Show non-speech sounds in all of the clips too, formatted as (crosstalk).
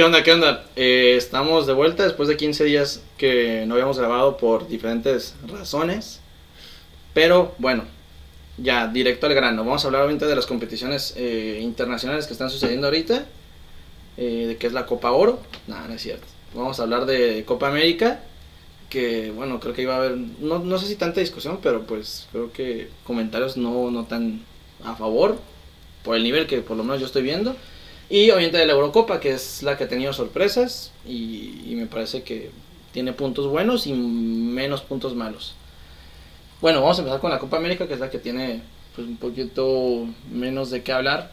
¿Qué onda? ¿Qué onda? Eh, estamos de vuelta después de 15 días que no habíamos grabado por diferentes razones. Pero bueno, ya directo al grano. Vamos a hablar de las competiciones eh, internacionales que están sucediendo ahorita. Eh, de qué es la Copa Oro. Nada, no es cierto. Vamos a hablar de Copa América. Que bueno, creo que iba a haber, no, no sé si tanta discusión, pero pues creo que comentarios no, no tan a favor. Por el nivel que por lo menos yo estoy viendo. Y obviamente de la Eurocopa, que es la que ha tenido sorpresas. Y, me parece que tiene puntos buenos y menos puntos malos. Bueno, vamos a empezar con la Copa América, que es la que tiene pues, un poquito menos de qué hablar.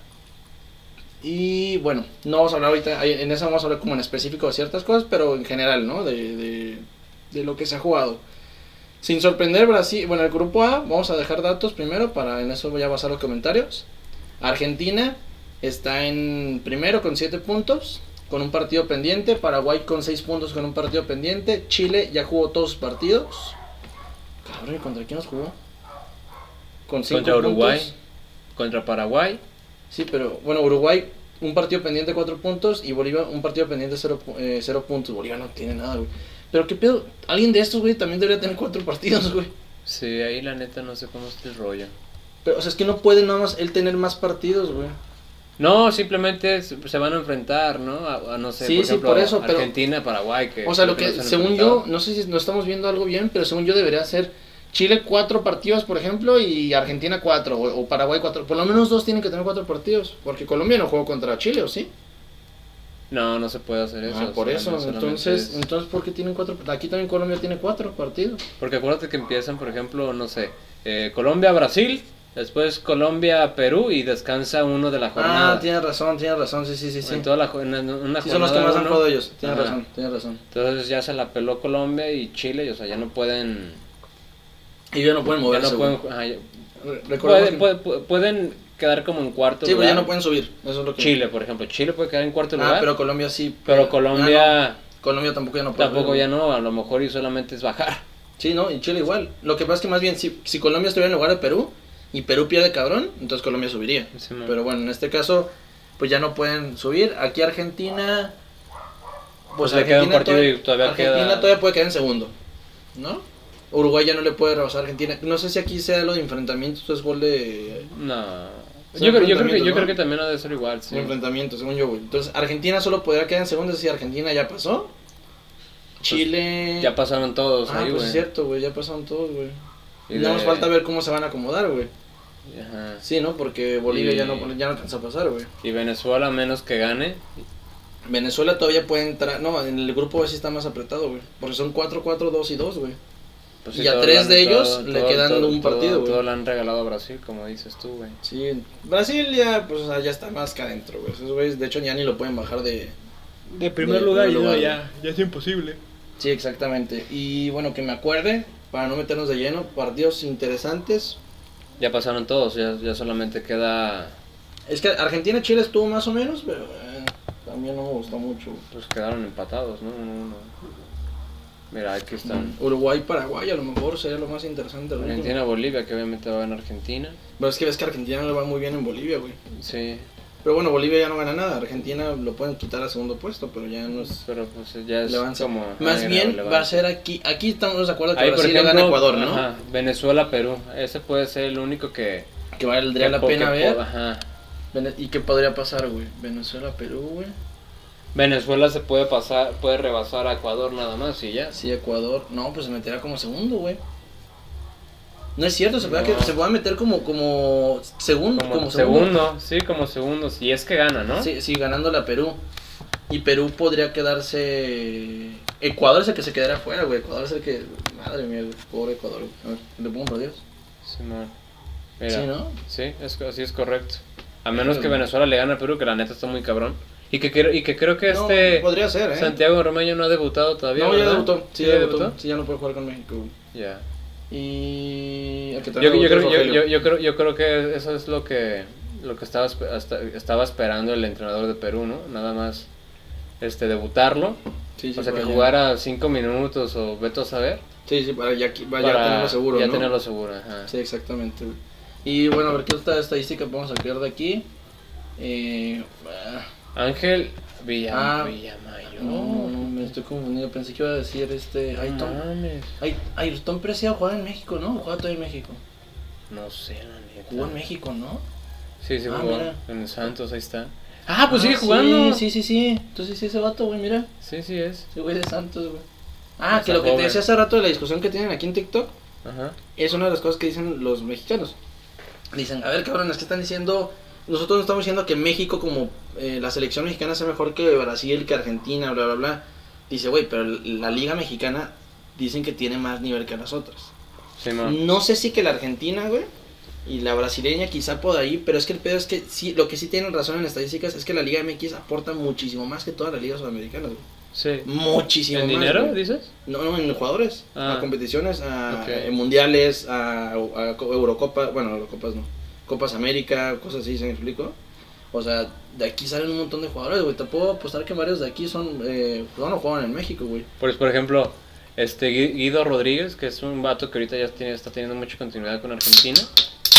Y bueno, no vamos a hablar ahorita, en esa vamos a hablar como en específico de ciertas cosas, pero en general, ¿no? De, de lo que se ha jugado. Sin sorprender, Brasil, bueno, el grupo A, vamos a dejar datos primero para en eso voy a basar los comentarios. Argentina está en primero con 7 puntos, con un partido pendiente. Paraguay con 6 puntos con un partido pendiente. Chile ya jugó todos sus partidos. Cabrón, ¿y contra quién nos jugó? Con cinco Contra Uruguay, puntos. contra Paraguay. Sí, pero bueno, Uruguay un partido pendiente 4 puntos y Bolivia un partido pendiente 0 cero puntos. Bolivia no tiene nada, güey. Pero qué pedo, alguien de estos, güey, también debería tener 4 partidos, (laughs) güey. Sí, ahí la neta no sé cómo está el rollo. Pero, o sea, es que no puede nada más él tener más partidos, güey. No, simplemente se van a enfrentar, ¿no? A, a, no sé, Sí, por sí, ejemplo, por eso, pero- Argentina, Paraguay. Que O sea, lo que, según yo, no sé si no estamos viendo algo bien, pero según yo debería ser Chile cuatro partidos, por ejemplo, y Argentina cuatro, o, o Paraguay cuatro. Por lo menos dos tienen que tener cuatro partidos, porque Colombia no jugó contra Chile, ¿o sí? No, no se puede hacer eso. Ah, por eso, entonces, es- entonces, ¿por qué tienen cuatro? Aquí también Colombia tiene cuatro partidos. Porque acuérdate que empiezan, por ejemplo, no sé, eh, Colombia-Brasil, después Colombia-Perú y descansa uno de la jornada. Ah, tienes razón, tienes razón, sí, sí, sí, sí. En toda la, en una Sí, son los que más han jugado ellos, tienes Ajá. razón, tienes razón. Entonces ya se la peló Colombia y Chile, y, o sea, ya no pueden... Y ya no pueden Ya moverse, no güey. pueden, ajá, ya- pueden, que- pueden- quedar como en cuarto Sí, pero lugar. ya no pueden subir, eso es lo que... Chile, por ejemplo, Chile puede quedar en cuarto Ah, lugar, pero pero, Colombia sí. Ya Colombia no. Colombia tampoco ya no puede. tampoco ya no, a lo mejor y solamente es bajar. Sí, no, y Chile igual. Lo que pasa es que más bien, si, si Colombia estuviera en lugar de Perú y Perú pierde cabrón, entonces Colombia subiría. Sí. Pero bueno, en este caso, pues ya no pueden subir. Aquí Argentina. Pues le queda un partido y todavía Argentina queda- todavía puede quedar en segundo. ¿No? Uruguay ya no le puede rebasar a Argentina. No sé si aquí sea lo de enfrentamientos, es gol de. No. Yo, creo- yo, creo que, enfrentamientos, yo ¿no? creo que también ha de ser igual, sí. enfrentamiento, según yo, güey. Entonces, Argentina solo podría quedar en segundo, decir, Argentina ya pasó. Chile. Pues, Ya pasaron todos Ah, ahí, pues güey. es cierto, güey, ya pasaron todos, güey. Y nada de- más falta ver cómo se van a acomodar, güey. Ajá. Sí, ¿no? Porque Bolivia Y- ya, no, ya no alcanza a pasar, güey. Y Venezuela, menos que gane, Venezuela todavía puede entrar. No, en el grupo sí está más apretado, güey. Porque son 4, 4, 2 y 2, güey. pues Y a tres de ellos todo- le todo- quedan todo- un partido, güey. Todo le han regalado a Brasil, como dices tú, güey. Sí, Brasil ya, pues, o sea, ya está más que adentro, güey. Esos güeyes, de hecho, ya ni lo pueden bajar de. De primer lugar, ya, ya- ya, ya es imposible. Sí, exactamente. Y bueno, que me acuerde, para no meternos de lleno, partidos interesantes. Ya pasaron todos, ya, ya solamente queda. Es que Argentina-Chile estuvo más o menos, pero eh, también no me gustó mucho. Pues quedaron empatados, ¿no? Uno, uno. Mira, aquí están. Uruguay-Paraguay a lo mejor sería lo más interesante. Argentina-Bolivia, que obviamente va ganar Argentina. Pero es que ves que Argentina no le va muy bien en Bolivia, güey. Sí, Pero bueno, Bolivia ya no gana nada. Argentina lo pueden quitar a segundo puesto, pero ya no es. pero pues ya es como. Más ah, bien va a ser aquí. Aquí estamos de acuerdo que Ahí, Brasil ejemplo, gana Ecuador, ¿no? Ajá, Venezuela-Perú. Ese puede ser el único que. Que valdría que la pena ver. Ajá. ¿Y qué podría pasar, güey? Venezuela, Perú, güey. Puede se puede pasar, puede rebasar a Ecuador nada más y ya. Sí, Ecuador. No, pues se meterá como segundo, güey. No es cierto, se, puede No. que, se puede meter como, como segundo. Como, Como, segundo. sí, como segundo, si es que gana, ¿no? Sí, sí, ganándole a Perú. Y Perú podría quedarse. Ecuador es el que se quedará afuera, güey. Ecuador es el que. Madre mía, güey. Pobre Ecuador. güey. A ver, le pongo por Dios. Simón. Mira, Sí, ¿no? Sí, es, así es correcto. A menos que. Venezuela le gane a Perú, que la neta está muy cabrón. Y que, creo- y que creo que No, este podría ser, ¿eh? Santiago Romeño no ha debutado todavía. no, ya debutó. Sí, ya debutó. Sí, ya no puede jugar con México. Ya. Y. Yo, creo, es yo, Rogelio. yo, yo creo, yo creo que eso es lo que lo que estaba, hasta- estaba esperando el entrenador de Perú, ¿no? Nada más este debutarlo. Sí, sí, o sea, que ya- jugara cinco minutos o veto a saber. Sí, sí, para ya, vaya para a tenerlo seguro, Ya ¿no? tenerlo seguro, ajá. Sí, exactamente. Y bueno, a ver qué otra estadística podemos sacar de aquí. Eh, ah, Ángel Villa, Ah. Villamayor. No, no, me estoy confundido. Pensé que iba a decir este. Ayrton. Ayrton Preciado jugaba en México, ¿no? Jugaba todavía en México. No sé, la neta. Jugó en México, ¿no? Sí, sí Ah, jugó. mira. En Santos, ahí está. Ah, pues Ah, sigue sí, jugando. Sí, sí, sí. Entonces sí, ese vato, güey, mira. Sí, sí es. Ese güey de Santos, güey. Ah, que lo que te decía hace rato de la discusión que tienen aquí en TikTok Ajá. es una de las cosas que dicen los mexicanos. Dicen, a ver, cabrones, que están diciendo? Nosotros no estamos diciendo que México, como eh, la selección mexicana, sea mejor que Brasil, que Argentina, bla, bla, bla. Dice, güey, pero la liga mexicana dicen que tiene más nivel que las otras. Sí. No sé si que la Argentina, güey, y la brasileña quizá por ahí, pero es que el pedo es que sí, lo que sí tienen razón en estadísticas es que la Liga MX aporta muchísimo más que todas las ligas sudamericanas, güey. Sí. Muchísimo ¿En más. dinero, güey. dices? No, no, en jugadores, Ah. a competiciones, a, Ok. eh, mundiales, a, a co- Eurocopa, bueno, Eurocopas no, Copas América, cosas así, ¿se me explico? O sea, de aquí salen un montón de jugadores, güey. Te puedo apostar que varios de aquí son, eh, pues, no juegan en México, güey. Pues, por ejemplo, este Gui- Guido Rodríguez, que es un vato que ahorita ya tiene, está teniendo mucha continuidad con Argentina.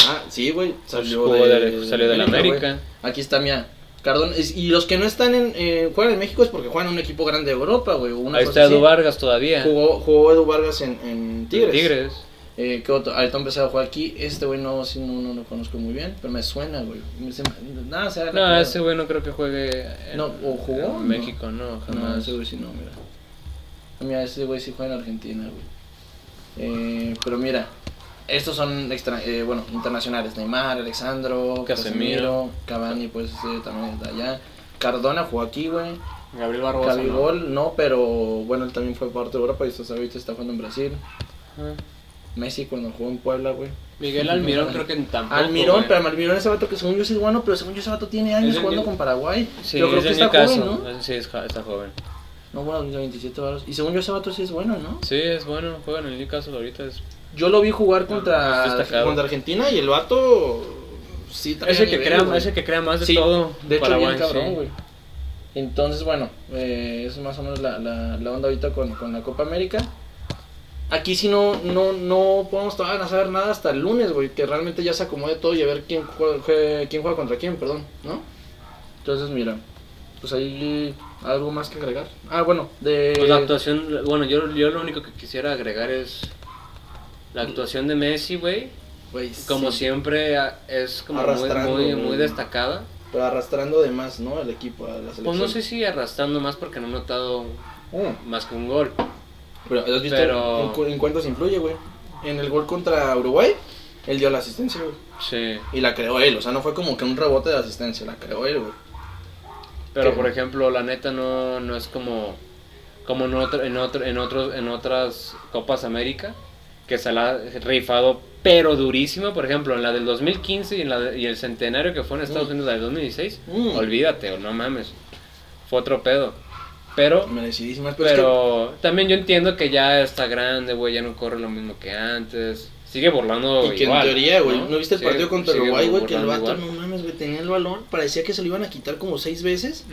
Ah, sí, güey, salió, Pues, de, de- salió de la América. Aquí está, mira, Cardón. es- y los que no están en, eh, juegan en México es porque juegan en un equipo grande de Europa, güey. Ahí está Edu. Vargas todavía. Jugó, jugó Edu Vargas en, en Tigres. Tigres. Eh, ¿qué otro? Ayrton Pesado juega aquí. Este güey no, sí, no, no lo conozco muy bien, pero me suena, güey. Me- se me- Nada, se No, ese güey no creo que juegue en, No, ¿o jugó? en México, no, No, jamás. ese güey sí no, mira. Mira, ese güey sí juega en Argentina, güey. Eh, pero mira, estos son extra, eh, bueno, internacionales. Neymar, Alexandro, Casemiro. Cavani, pues eh, también está allá. Cardona jugó aquí, güey. Gabriel Barbosa. ¿no? Cabigol, no, pero bueno, él también fue parte de Europa y está, ahorita está jugando en Brasil. Ajá. Messi cuando jugó en Puebla, güey. Miguel Almirón creo que tampoco. Almirón, güey. pero Almirón ese vato que según yo sí es bueno, pero según yo ese vato tiene años Es jugando con Paraguay. Sí, pero creo es que está Newcastle. joven, ¿no? Sí, es jo- está joven. No, bueno, de 27 varos. Y según yo ese vato sí es bueno, ¿no? Sí, es bueno, juega en el Newcastle ahorita. Es... Yo lo vi jugar es contra, contra Argentina y el vato sí traía Ese que, nivel, crea, güey. ese que crea más de Sí, todo. De hecho, Paraguay, bien cabrón, sí. güey. Entonces, bueno, eh, eso es más o menos la, la, la onda ahorita con, con la Copa América. Aquí sí no, no, no podemos todavía saber nada hasta el lunes, güey, que realmente ya se acomode todo y a ver quién juega, jue- quién juega contra quién, perdón, ¿no? Entonces, mira, pues ahí algo más que agregar. Ah, bueno, de... Pues la actuación, bueno, yo, yo lo único que quisiera agregar es la actuación de Messi, güey. Como sí, siempre es como muy, muy destacada. Pero arrastrando de más, ¿no? El equipo a la selección. Pues no sé si arrastrando más porque no he notado Mm. más que un gol. Pero, ¿has visto Pero- en, en cuántos influye, güey? En el gol contra Uruguay, él dio la asistencia, güey. Sí. Y la creó él, o sea, no fue como que un rebote de asistencia, la creó él, güey. Pero ¿Qué? por ejemplo, la neta no, no es como como en otro, en otro, en otros, en otras Copas América que se la ha rifado pero durísimo, por ejemplo, en la del 2015 y en la de- y el centenario que fue en Estados Mm. Unidos la del 2016, Mm. olvídate, o no mames. Fue otro pedo. Pero Merecidísimas, pero, es que- pero también yo entiendo que ya está grande, güey, ya no corre lo mismo que antes. Sigue burlando Y que igual, en teoría, güey, ¿no? viste el Sigue- partido contra Uruguay, güey? Que el vato, igual. no mames, güey, tenía el balón, parecía que se lo iban a quitar como seis veces.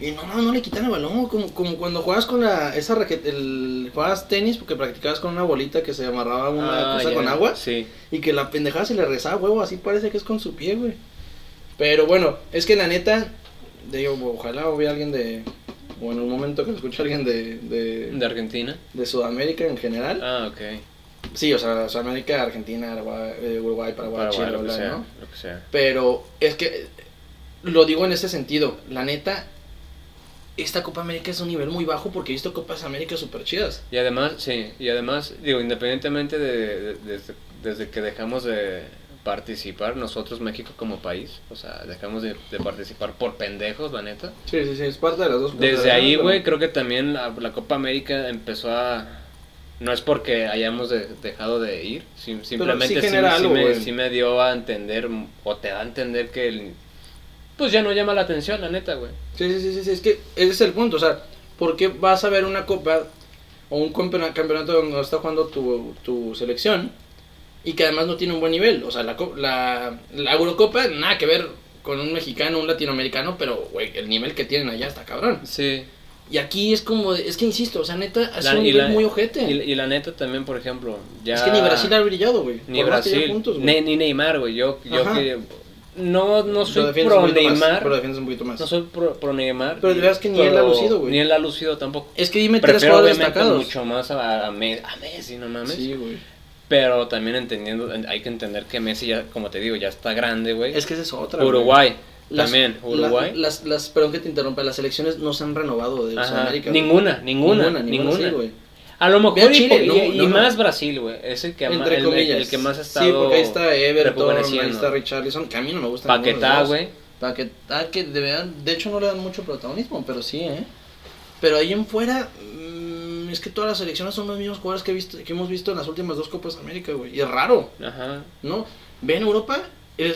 Y no, no, no le quitan el balón, como, como cuando juegas con la, esa raqueta, el, juegas tenis porque practicabas con una bolita que se amarraba una Ah, cosa ya. con agua. Sí. Y que la pendejada se le rezaba, huevo, así parece que es con su pie, güey. Pero bueno, es que la neta, digo, ojalá hubiera alguien de, o en un momento que lo escuche alguien de, de, De Argentina. de Sudamérica en general. Ah, ok. Sí, o sea, Sudamérica, Argentina, Uruguay, eh, Uruguay Paraguay, Paraguay, Chile, lo que sea, ¿no? lo que sea. Pero es que lo digo en este sentido, la neta, esta Copa América es un nivel muy bajo porque he visto Copas América súper chidas. Y además, sí, y además, digo, independientemente de, de- desde que dejamos de participar nosotros, México como país, o sea, dejamos de, de participar por pendejos, la neta. Sí, sí, sí, es parte de las dos. Desde ahí, pero- güey, creo que también la, la Copa América empezó a... No es porque hayamos de- dejado de ir, sim- simplemente sí, genera sí algo, me, sí me dio a entender, o te da a entender que el, pues ya no llama la atención, la neta, güey. Sí, sí, sí, sí, es que ese es el punto, o sea, ¿por qué vas a ver una copa o un campeona- campeonato donde está jugando tu, tu selección y que además no tiene un buen nivel? O sea, la, la, la Eurocopa, nada que ver con un mexicano, un latinoamericano, pero, güey, el nivel que tienen allá está cabrón. Sí. Y aquí es como, de- es que insisto, o sea, neta, es La- un nivel la- muy ojete. Y, y la neta también, por ejemplo, ya... Es que ni Brasil ha brillado, güey. Ni Por Brasil, puntos, ni, ni Neymar, güey. Yo, yo que no, no soy pro más, Neymar. Pero defiendes un poquito más. No soy pro, pro Neymar. Pero de veras que ni él ha lucido, güey. Ni él ha lucido tampoco. Es que dime tres Prefiero jugadores obviamente destacados. mucho más a, a Messi, no mames. Sí, güey. Pero también entendiendo, hay que entender que Messi ya, como te digo, ya está grande, güey. Es que esa es otra. güey. Uruguay, Las- también, la- Uruguay. las, las, perdón que te interrumpa, las elecciones no se han renovado de Sudamérica. güey. Ninguna, ninguna, Ninguna, ninguna. güey. A lo mejor y, Chile, y- no, y no, no. más Brasil, güey. Es el que, Entre el, comillas. el que más ha estado Sí, porque ahí está Everton, ahí está Richarlison, que a mí no me gusta. Paquetá, güey. Paquetá, que de, verdad- de hecho no le dan mucho protagonismo, pero sí, ¿eh? Pero ahí en fuera, es que todas las selecciones son los mismos jugadores que, he visto, que hemos visto en las últimas dos Copas América, güey. Y es raro, Ajá. ¿no? Ve en Europa,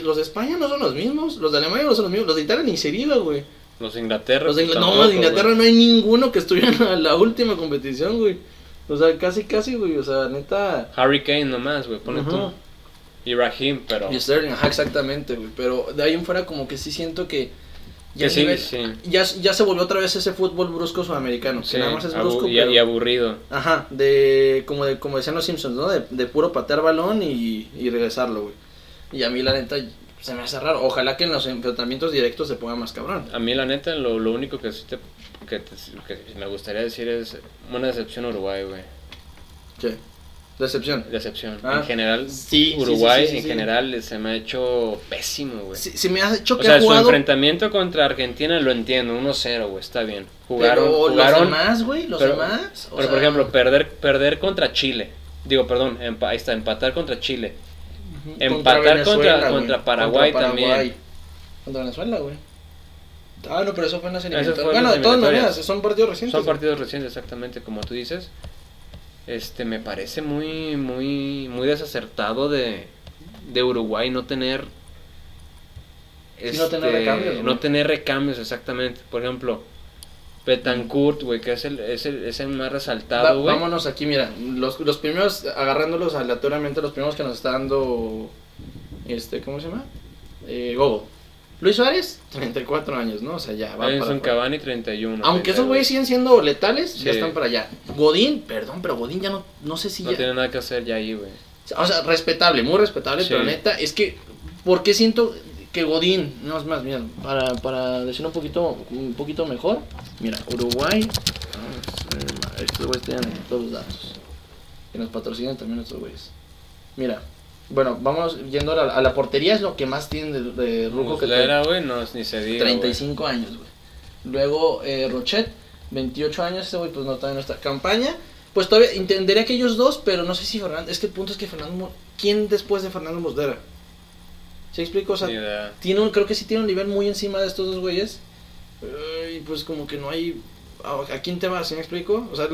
los de España no son los mismos, los de Alemania no son los mismos, los de Italia ni se diga, güey. Los de Inglaterra. Los de Ingl- no, tampoco, de Inglaterra güey. no hay ninguno que estuviera en la, la última competición, güey. O sea, casi, casi, güey. O sea, neta. Harry Kane nomás, güey, pone Ajá. tú. Y Raheem, pero... Y Sterling, ajá, exactamente, güey. Pero de ahí en fuera, como que sí siento que. Ya, sí, nivel- sí. ya, ya se volvió otra vez ese fútbol brusco sudamericano. Sí, que nada más es abu- brusco, y, pero- y aburrido. Ajá, de como, de. como decían los Simpsons, ¿no? De, de puro patear balón y, y regresarlo, güey. Y a mí, la neta, se me hace raro. Ojalá que en los enfrentamientos directos se ponga más cabrón. A mí, la neta, lo, lo único que, sí te- que, te- que me gustaría decir es una decepción Uruguay, güey. ¿Qué? Decepción. Decepción. Ah, en general, sí, Uruguay, sí, sí, sí, en sí. general, se me ha hecho pésimo, güey. Si, me has hecho O que sea, ha su enfrentamiento contra Argentina lo entiendo, 1-0, güey, está bien. Jugaron, pero jugaron, los demás, güey, los pero, demás. o pero, sea, por ejemplo, perder, perder contra Chile. Digo, perdón, empa- ahí está, empatar contra Chile. contra empatar Venezuela, contra- güey, contra Paraguay también. Contra Venezuela, güey. Ah, no, pero eso fue en las eliminatorias. Bueno, de todas maneras, son partidos recientes. Son partidos recientes, exactamente, como tú dices. Este, me parece muy, muy, muy desacertado de, de Uruguay no tener... Sí, no tener este, recambios, güey. no tener recambios, exactamente. Por ejemplo, Betancourt, güey, que es el, es el, es el más resaltado, güey. vámonos aquí, mira, los, los primeros, agarrándolos aleatoriamente, los primeros que nos está dando, este, ¿cómo se llama? Eh, Gogo. Luis Suárez, 34 años, ¿no? O sea, ya va para Edinson afuera. Cavani 31. Aunque esos 32. güeyes siguen siendo letales, ya están para allá. Godín, perdón, pero Godín ya no, no sé si No ya... tiene nada que hacer ya ahí, güey. O sea, respetable, muy respetable, Sí. pero neta, es que, ¿por qué siento que Godín, no es más, mira, para, para decir un poquito, un poquito mejor, mira, Uruguay, ver, estos güeyes tienen todos los datos, que nos patrocinan también estos güeyes. Mira, bueno, vamos yendo a la, a la portería, es lo que más tienen de, de Rujo que Muslera, güey, no, ni se diga, güey. 35 años, güey. Luego eh, Rochet, 28 años, ese güey pues no todavía no está. Campaña, pues todavía entendería que ellos dos, pero no sé si Fernando, es que el punto es que Fernando, ¿quién después de Fernando Muslera? ¿Sí explico? O sea, tiene un, creo que sí tiene un nivel muy encima de estos dos güeyes. Y pues como que no hay, ¿a, quién te vas? ¿Sí me explico? O sea,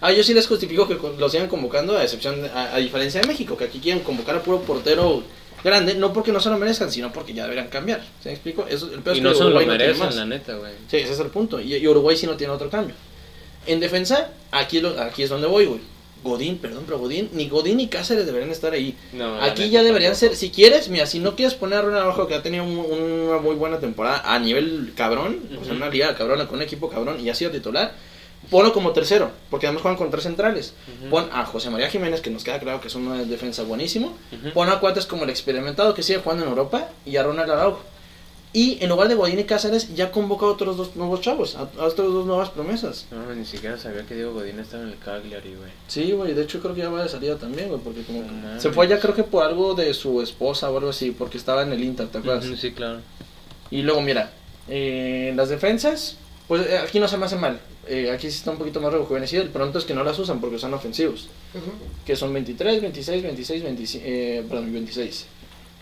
a ellos sí les justifico que los sigan convocando, a excepción, a, a diferencia de México, que aquí quieren convocar a puro portero grande, no porque no se lo merezcan, sino porque ya deberían cambiar. ¿Sí me explico? Eso, el peor Y que no se lo no merecen, más. la neta, güey. Sí, ese es el punto. Y, y Uruguay sí no tiene otro cambio. En defensa, aquí, es lo- aquí es donde voy, güey. Godín, perdón, pero Godín, ni Godín ni Cáceres deberían estar ahí. No, Aquí neta ya deberían tampoco. ser, si quieres, mira, si no quieres poner a Ronald abajo que ha tenido un- una muy buena temporada a nivel cabrón, o sea, Ujú. una liga cabrona con un equipo cabrón y ha sido titular, ponlo como tercero, porque además juegan con tres centrales. Ujú. Pon a José María Jiménez, que nos queda claro que es una defensa buenísimo. Ujú. Pon a Cuates como el experimentado que sigue jugando en Europa y a Ronald Araujo. Y en lugar de Godín y Cáceres, ya convoca a otros dos nuevos chavos, a, a otras dos nuevas promesas. No, ni siquiera sabía que Diego Godín estaba en el Cagliari, güey. Sí, güey, de hecho creo que ya va de salida también, güey, porque como No se fue allá creo que por algo de su esposa o algo así, porque estaba en el Inter, ¿te acuerdas? Ujú, Sí, claro. Y luego, mira, eh, las defensas, pues eh, aquí no se me hace mal. Eh, aquí sí está un poquito más rejuvenecido. El pronto es que no las usan porque son ofensivos. Que son 23, 26, 26, 25, eh, perdón, 26.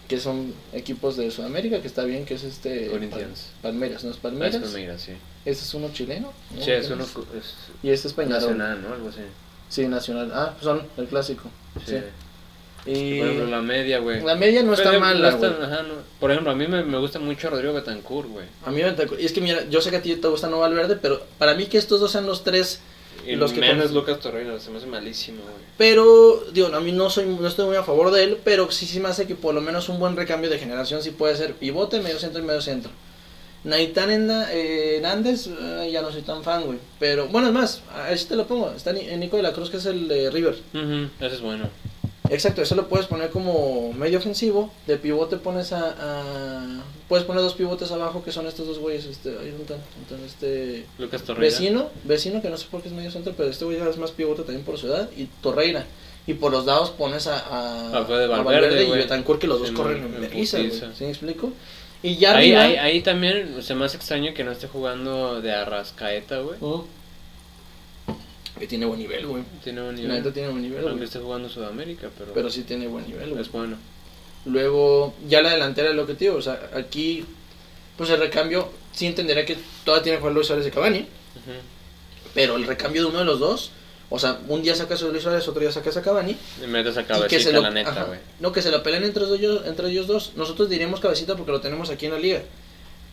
Que son equipos de Sudamérica, que está bien, que es este... Corinthians. Pal- Palmeiras, ¿no es Ah, Palmeiras? es Palmeiras, sí. Este es uno chileno. ¿no? Sí, es ¿Qué uno es Y este es Peñarol. nacional, ¿no? Algo así. Sí, nacional. Ah, pues son el clásico. Sí. Sí. Y Por ejemplo, la media, güey. la media no está mala, no no. Por ejemplo, a mí me, me gusta mucho Rodrigo Betancourt, güey. A mí me y es que mira, yo sé que a ti te gusta no Valverde, pero para mí que estos dos sean los tres Y Los que menos Lucas Torreira, se me hace malísimo, güey. Pero, digo, a mí no soy no estoy muy a favor de él, pero sí, sí me hace que por lo menos un buen recambio de generación sí puede ser pivote, medio centro y medio centro. Naitán eh, Hernández, eh, ya no soy tan fan, güey. Pero, bueno, es más, a ver si te lo pongo. Está Ni- eh, Nico de la Cruz, que es el de River. Ujú, Ese es bueno. Exacto, eso lo puedes poner como medio ofensivo. De pivote pones a, a- Puedes poner dos pivotes abajo que son estos dos güeyes. Este. ¿Dónde están? este. Lucas Torreira. Vecino, vecino que no sé por qué es medio centro, pero este güey ya es más pivote también por su edad. Y Torreira. Y por los dados pones a, a, A a Valverde, y. Betancourt que los dos En- corren en en putiza. ¿Sí me explico? Y ya Ahí, arriba. ahí, ahí también se me hace extraño que no esté jugando de Arrascaeta, güey. Mm. Que tiene buen nivel, güey. Tiene La nivel. neta tiene buen nivel, Aunque esté jugando Sudamérica, pero, Pero sí tiene buen nivel, güey. es bueno. Luego, ya la delantera es lo que te digo. O sea, aquí, pues el recambio, sí entenderá que todavía tiene que jugar Luis Suárez y Cavani. Ujú. Pero el recambio de uno de los dos, o sea, un día sacas a Luis Suárez, otro día sacas a Cavani. Y metes a y que cabecita, se lo, la neta, güey. no, que se lo peleen entre ellos, entre ellos dos. Nosotros diríamos cabecita porque lo tenemos aquí en la liga.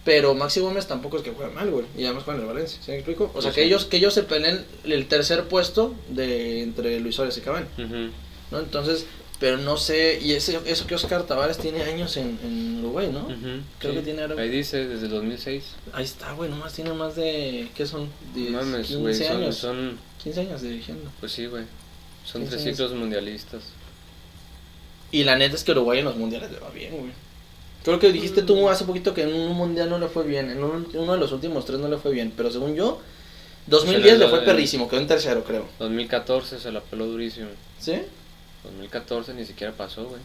Pero Maxi Gómez tampoco es que juegue mal, güey. Y además juega en el Valencia, ¿sí me explico? O sea, Sí, que ellos que ellos se peleen el tercer puesto de entre Luis Suárez y Cavani, Ujú. ¿no? Entonces, pero no sé, y ese, eso que Oscar Tavares tiene años en, en Uruguay, ¿no? Ujú, Creo sí. que tiene ahora- Ahí dice, desde el 2006. Ahí está, güey, nomás tiene más de, ¿qué son? 10, Mames, 15 güey, son, años. son, 15 años dirigiendo. pues sí, güey. Son 15 tres años. ciclos mundialistas. Y la neta es que Uruguay en los mundiales le va bien, güey. Creo que dijiste tú hace poquito que en un mundial no le fue bien. En un- uno de los últimos tres no le fue bien. Pero según yo, 2010 le fue el- perrísimo. Quedó en tercero, creo. 2014 se la peló durísimo. ¿Sí? 2014 ni siquiera pasó, güey.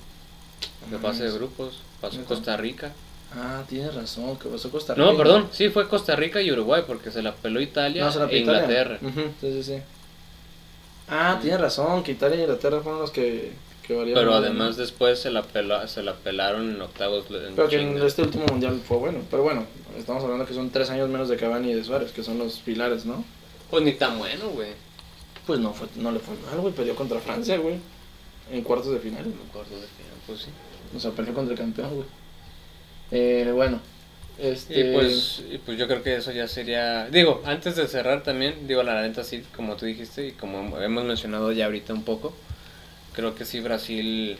De No pase de grupos. Pasó. Costa Rica. Ah, tienes razón. Que pasó Costa Rica. No, perdón. Sí, fue Costa Rica y Uruguay porque se la peló Italia No, se la e Italia. Inglaterra. Ujú, Sí, sí, sí. Ah, tienes razón. Que Italia y Inglaterra fueron los que, Pero además ¿no? después se la, peló, se la pelaron en octavos. en Pero que en este último mundial fue bueno. Pero bueno, estamos hablando que son tres años menos de Cavani y de Suárez, que son los pilares, ¿no? Pues ni tan bueno, güey. Pues no, fue, no le fue mal, güey. Perdió contra Francia, güey. En cuartos de final. Me acuerdo de final, pues sí. O sea, perdió contra el campeón, güey. Eh, bueno. Este... Y pues, y pues yo creo que eso ya sería. Digo, antes de cerrar también, digo la neta, sí, como tú dijiste y como hemos mencionado ya ahorita un poco, creo que sí, Brasil.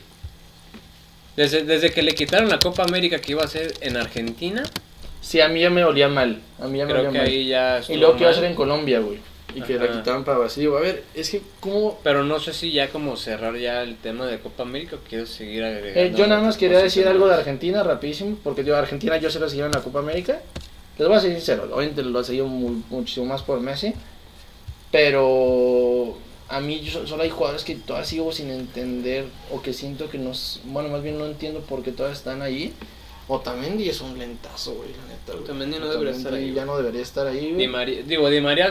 Desde, desde que le quitaron la Copa América que iba a ser en Argentina, Sí, a mí ya me olía mal. A mí ya me creo olía que mal. ahí ya. Y luego que iba a ser en Colombia, güey. Y que la quitaron para Brasil. Digo, a ver, es que, ¿cómo...? Pero no sé si ya como cerrar ya el tema de Copa América o quiero seguir agregando. Eh, yo nada más quería decir algo de. Argentina rapidísimo, porque yo Argentina yo se la seguí en la Copa América. Les voy a ser sincero, obviamente lo seguí muy- muchísimo más por Messi, pero a mí yo, solo hay jugadores que todavía sigo sin entender o que siento que nos, bueno, más bien no entiendo por qué todavía están ahí. Otamendi es un lentazo, güey, la neta. güey. Otamendi no debería estar ahí, Ya no debería estar ahí, Di güey. María, digo, Di María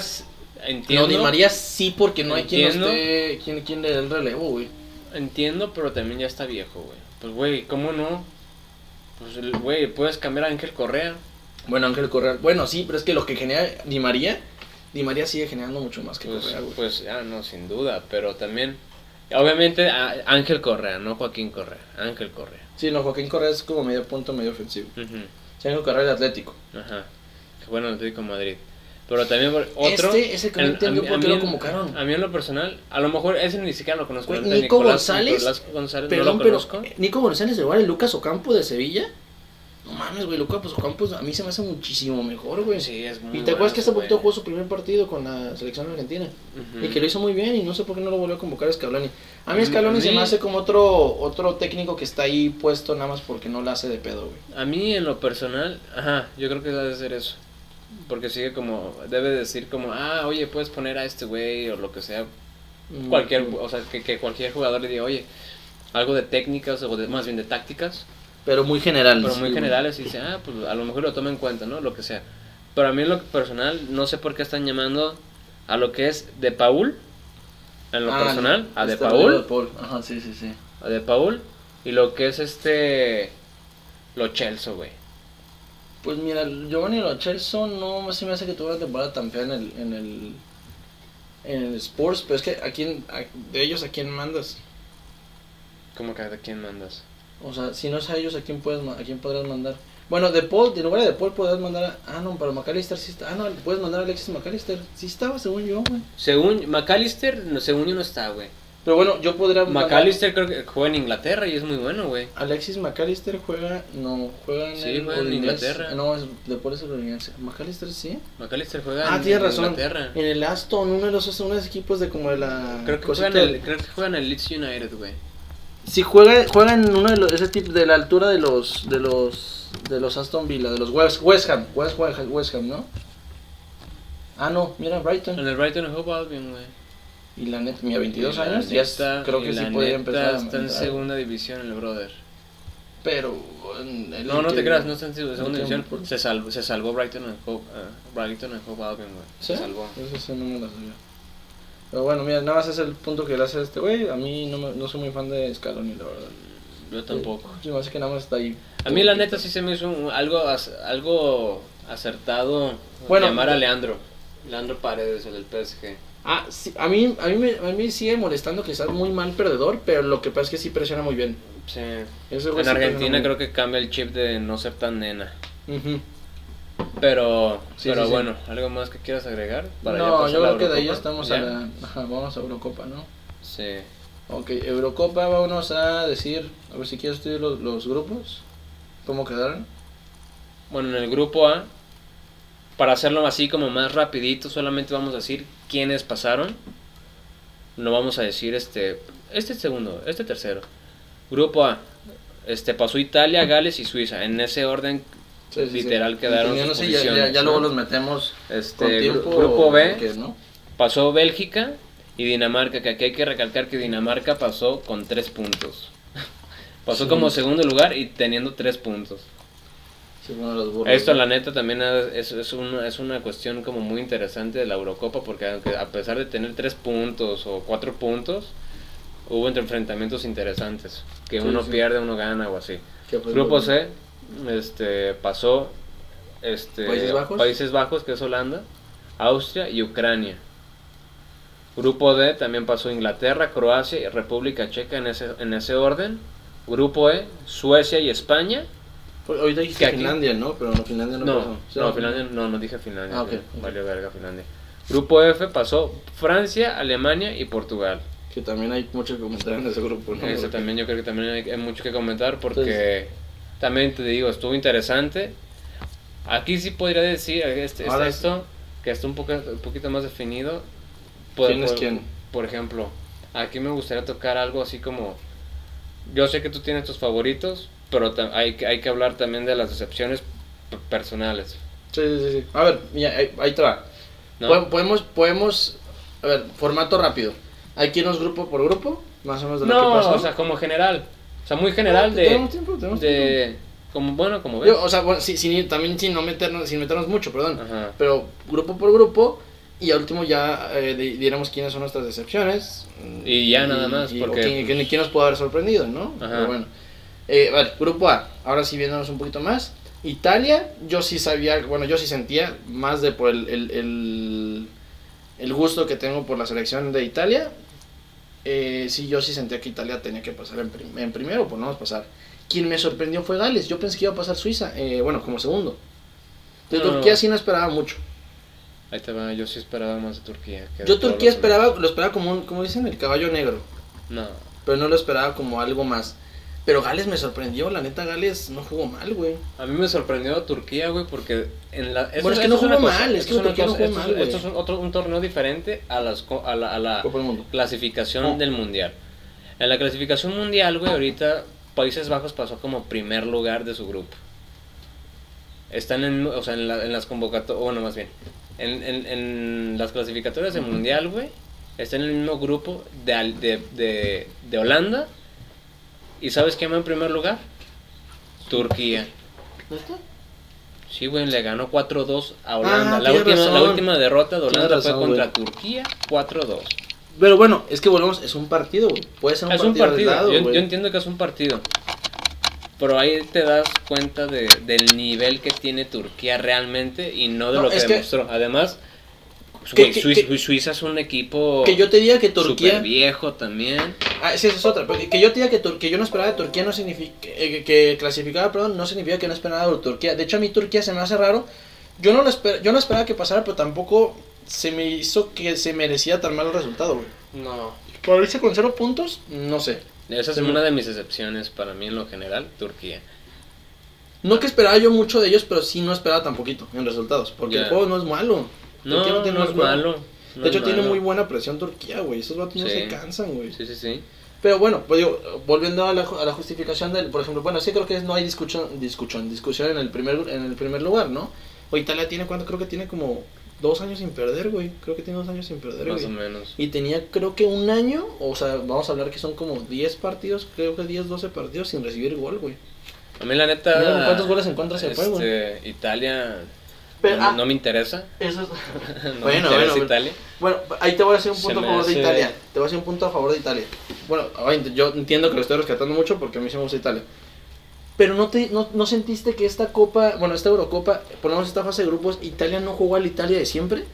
entiendo. No, Di María sí, porque no hay quien no esté, quien, quien le dé el relevo, güey. Entiendo, pero también ya está viejo, güey. Pues, güey, ¿cómo no? Pues, el- güey, puedes cambiar a Ángel Correa. Bueno, Ángel Correa. Bueno, sí, pero es que lo que genera Di María, Di María sigue generando mucho más que Pues, Correa, güey. pues, ah, no, sin duda, pero también. Obviamente, Ángel Correa, no Joaquín Correa. Ángel Correa. Sí, no, Joaquín Correa es como medio punto, medio ofensivo. Sí, Ángel Correa es Atlético. Ajá. Bueno, el Atlético de Madrid. Pero también otro. Este es el que no por qué lo convocaron. A mí en lo personal, a lo mejor ese ni siquiera lo conozco. Güey, Nico Nicolás- González, Nicolás González, Perdón, no lo pero conozco. Nico González igual el Lucas Ocampo de Sevilla. No mames, güey, Lucas pues, Ocampo a mí se me hace muchísimo mejor, güey. Sí, es muy y te acuerdas bueno que hace poquito jugó su primer partido con la selección argentina. Y que lo hizo muy bien y no sé por qué no lo volvió a convocar a Scaloni. A mí Scaloni A se mí- me hace como otro otro técnico que está ahí puesto nada más porque no la hace de pedo, güey. A mí en lo personal, ajá, yo creo que debe ser eso. Porque sigue como, debe decir como, ah, oye, puedes poner a este güey o lo que sea. Cualquier, o sea, que, que cualquier jugador le diga, oye, algo de técnicas o de, más bien de tácticas, Pero muy general. pero muy generales y dice, ah, pues a lo mejor lo toma en cuenta, ¿no? Lo que sea. Pero a mí en lo personal, no sé por qué están llamando a lo que es de Paul, en lo Ah, personal, a de este Rodrigo de Paul, Paul. Ajá, sí, sí, sí. a de Paul, y lo que es este, lo Chelsea, güey. Pues mira, Giovanni Lo Celso no se me hace que tuvo una temporada tan fea en el, en el, en el Sports, pero es que a quién, a- de ellos a quién mandas. ¿Cómo que a quién mandas? O sea, si no es a ellos, ¿a quién, puedes, a quién podrías mandar? Bueno, de Paul, de lugar de Paul podrías mandar a... Ah, no, pero McAllister sí está... Ah, no, puedes mandar a Alexis McAllister. Sí estaba, según yo, güey. Según McAllister, no, según yo no está, güey. Pero bueno, yo podría... McAllister creo que juega en Inglaterra y es muy bueno, güey. Alexis McAllister juega... No, juega en Sí, el juega en. Inglaterra. No, es de Paul es Udinese. McAllister sí. McAllister juega Ah, en, tienes razón. Inglaterra. En el Aston, uno de los unos equipos de como de la... Creo que, juega en el, creo que juega en el Leeds United, güey. Si juega, juega en uno de los, ese tipo de la altura de los de los de los Aston Villa, de los West, West Ham, West, West, West Ham, ¿no? Ah, no, mira Brighton. En el Brighton and Hove Albion, güey. Y la neta, mira, 22 Y la años, ya es- neta- creo que sí podría empezar a Está en segunda división el brother. Pero en el No, no te creas, no está en segunda no división. Se salvó, se salvó Brighton and Hove, eh, Brighton and Hove Albion, güey. ¿Sí? Se salvó. Eso sí no me lo sabía. Pero bueno, mira, nada más es el punto que le hace este güey. A mí no, me, no soy muy fan de Scaloni, la verdad. Yo tampoco. Hace que nada más está ahí. A mí la neta sí se me hizo un- algo, algo acertado Bueno, llamar a Leandro. Leandro Paredes, el del PSG. Ah, sí, a mí, a, mí me, a mí sigue molestando que sea muy mal perdedor, pero lo que pasa es que sí presiona muy bien. Sí. En Argentina creo que cambia el chip de no ser tan nena. Ujú. Pero, Sí, pero sí, sí. bueno, ¿algo más que quieras agregar? No, yo creo que de ahí estamos ¿Ya? a la... Ajá, vamos a Eurocopa, ¿no? Sí. Ok, Eurocopa, vamos a decir, a ver si quieres tú los, los grupos, cómo quedaron. Bueno, en el grupo A, para hacerlo así como más rapidito, solamente vamos a decir quiénes pasaron. No vamos a decir este, este segundo, este tercero. Grupo A, este pasó Italia, Gales y Suiza. En ese orden Sí, sí, sí. literal quedaron Entendiendo, sus ya, luego los metemos con Este tiempo. grupo B, pasó Bélgica y Dinamarca, que aquí hay que recalcar que Dinamarca pasó con tres puntos. (laughs) Pasó como segundo lugar y teniendo tres puntos. Burros, Esto, ¿no? la neta, también es, es, una, es una cuestión como muy interesante de la Eurocopa, porque aunque a pesar de tener tres puntos o cuatro puntos, hubo entre enfrentamientos interesantes, que Sí, uno sí. pierde, uno gana o así. ¿Qué fue Grupo C, este, pasó este, ¿Países Bajos? Países Bajos, que es Holanda, Austria y Ucrania. Grupo D también pasó Inglaterra, Croacia y República Checa en ese, en ese orden. Grupo E, Suecia y España. Ahorita dijiste Que aquí- Finlandia, ¿no? Pero no, Finlandia no, No, pasó. No, Finlandia, no, no dije Finlandia. Ah. Valió verga Finlandia. Grupo F pasó Francia, Alemania y Portugal. Que también hay mucho que comentar en ese grupo, ¿no? Ese Porque- también yo creo que también hay, hay mucho que comentar porque también te digo, estuvo interesante. Aquí sí podría decir este, este- Ahora- esto, que está un, poco, un poquito más definido. Por- ¿Quién es por- quién? Por ejemplo, aquí me gustaría tocar algo así como... Yo sé que tú tienes tus favoritos, pero hay, que- hay que hablar también de las decepciones personales. Sí, sí, sí. A ver, mira, ahí, ahí te va. ¿no? Pod- Podemos, podemos, a ver, formato rápido. Hay que irnos grupo por grupo, más o menos de lo que No, pasó. o sea, como general. O sea, muy general de... Tenemos tiempo, tenemos de como bueno, como ves. Yo, o sea, bueno, sí, sí, también sin no meternos, sin meternos mucho, perdón. Ajá. Pero grupo por grupo y al último ya eh, di- diremos quiénes son nuestras decepciones. Y ya nada más, y- porque, quién, pues- quién- quién nos puede haber sorprendido, ¿no? Ajá. Pero bueno. Eh, ver, grupo A, ahora sí viéndonos un poquito más. Italia, yo sí sabía, bueno, yo sí sentía más de por el, el, el, el gusto que tengo por la selección de Italia. Eh, sí, yo sí sentía que Italia tenía que pasar en, prim- en primero, por no pasar. Quien me sorprendió fue Gales. Yo pensé que iba a pasar Suiza, eh, bueno, como segundo. De No. Turquía sí no esperaba mucho. Ahí te va, yo sí esperaba más de Turquía. que Yo Turquía esperaba, lo esperaba como, un- como dicen, el caballo negro. No. Pero no lo esperaba como algo más. Pero Gales me sorprendió, la neta Gales no jugó mal, güey. A mí me sorprendió Turquía, güey, porque en la... Bueno, es que no jugó cosa, mal, es que no jugó esto es- mal. Esto es un, otro, un torneo diferente a, las, a la, a clasificación Oh. del Mundial. En la clasificación mundial, güey, ahorita Países Bajos pasó como primer lugar de su grupo. Están en, o sea, en, la- en las convocatorias, bueno, más bien, en, en, en las clasificatorias del Mundial, güey, está en el mismo grupo de, Al- de, de, de Holanda. ¿Y sabes quién va en primer lugar? Turquía. Sí, güey, le ganó 4-2 a Holanda. Ah, la, última, la última derrota de Holanda fue contra. Turquía 4-2. Pero bueno, es que volvemos, es un partido, güey. Puede ser un Es partido, un partido, yo, entiendo que es un partido. Pero ahí te das cuenta de, del nivel que tiene Turquía realmente y no de No, lo que demostró. Además, güey, que- Suiza, que- Suiza es un equipo Que yo te diga que Turquía. viejo también. Ah, sí, esa es otra. Porque que yo te diga que, Tur- que yo no esperaba de Turquía no significa. eh, que, clasificaba, perdón, no significa que no esperaba de Turquía. De hecho, a mí Turquía se me hace raro. Yo no, lo esper- yo no esperaba que pasara, pero tampoco se me hizo que se merecía tan mal el resultado, güey. No. Por irse con cero puntos, no sé. Esa es una de mis excepciones para mí en lo general, Turquía. No que esperaba yo mucho de ellos, pero sí no esperaba tan poquito en resultados. Porque el juego no es malo. No, Turquía no, tiene es malo. no de hecho, es tiene muy buena presión Turquía, güey. Esos vatos no se cansan, güey. Sí, sí, sí. Pero bueno, pues digo, volviendo a la, a la justificación del, por ejemplo, bueno, sí creo que no hay discusión, discusión, discusión en el primer en el primer lugar, ¿no? O Italia tiene cuánto, creo que tiene como dos años sin perder, güey. Creo que tiene dos años sin perder, Más güey. o menos. Y tenía creo que un año, o sea, vamos a hablar que son como 10 partidos, creo que 10, 12 partidos sin recibir gol, güey. A mí la neta... ¿cuántos goles en contra se fue, güey? este, Italia... Pero, no, ah, no me interesa. Eso es... (laughs) (laughs) no me Bueno, interesa bueno, Italia. Bueno, ahí te voy a hacer un Se punto a me favor de hace- Italia. Te voy a hacer un punto a favor de Italia. Bueno, yo entiendo que lo estoy rescatando mucho porque a mí sí me gusta Italia. Pero no, te, no, no sentiste que esta copa, bueno, esta Eurocopa, por lo menos esta fase de grupos, Italia no jugó al Italia de siempre.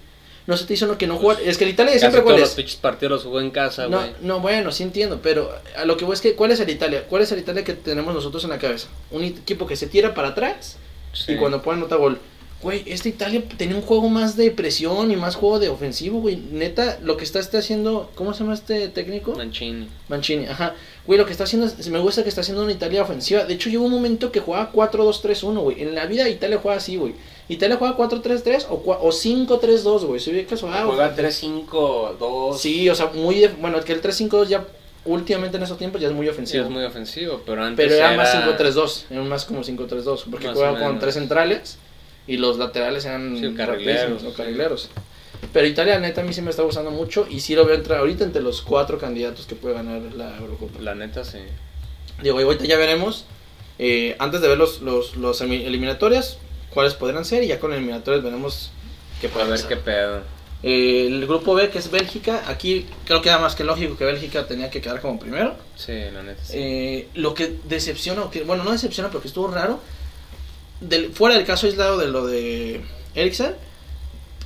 No se te hizo lo que no jugó. Es que el Italia de Pues, siempre, ¿cuál todos los es? pinches partidos los jugó en casa, No, güey. no, bueno, sí entiendo, pero a lo que voy es que, ¿cuál es el Italia? ¿Cuál es el Italia que tenemos nosotros en la cabeza? Un equipo que se tira para atrás Sí. y cuando puede anotar gol. Güey, esta Italia tenía un juego más de presión y más juego de ofensivo, güey. Neta, lo que está, está haciendo, ¿cómo se llama este técnico? Mancini. Mancini, ajá. Güey, lo que está haciendo, es- me gusta que está haciendo una Italia ofensiva. De hecho, llegó un momento que jugaba 4-2-3-1, güey. En la vida Italia juega así, güey. Italia juega 4-3-3 o, o 5-3-2, güey. ¿Se ve que eso? Ah, Juega 3-5-2. Sí, o sea, muy... de- bueno, es que el 3-5-2 ya últimamente en esos tiempos ya es muy Sí, ofensivo. es muy ofensivo, pero antes Pero era, más era 5-3-2, era más como 5-3-2, porque Más juega o con tres centrales y los laterales eran Sí, carrileros, o sí. carrileros. Pero Italia, neta, a mí sí me está gustando mucho y sí lo veo entrar ahorita entre los cuatro candidatos que puede ganar la Eurocopa. La neta, sí. Digo, y ahorita ya veremos, eh, antes de ver los, los, los eliminatorias, cuáles podrán ser y ya con eliminatorias veremos qué A puede ver pasar. qué pedo. Eh, el grupo B, que es Bélgica, aquí creo que era más que lógico que Bélgica tenía que quedar como primero. Sí, la neta, sí. Eh, lo que decepciona, o que, bueno, no decepciona, pero que estuvo raro, del, fuera del caso aislado de lo de Eriksen,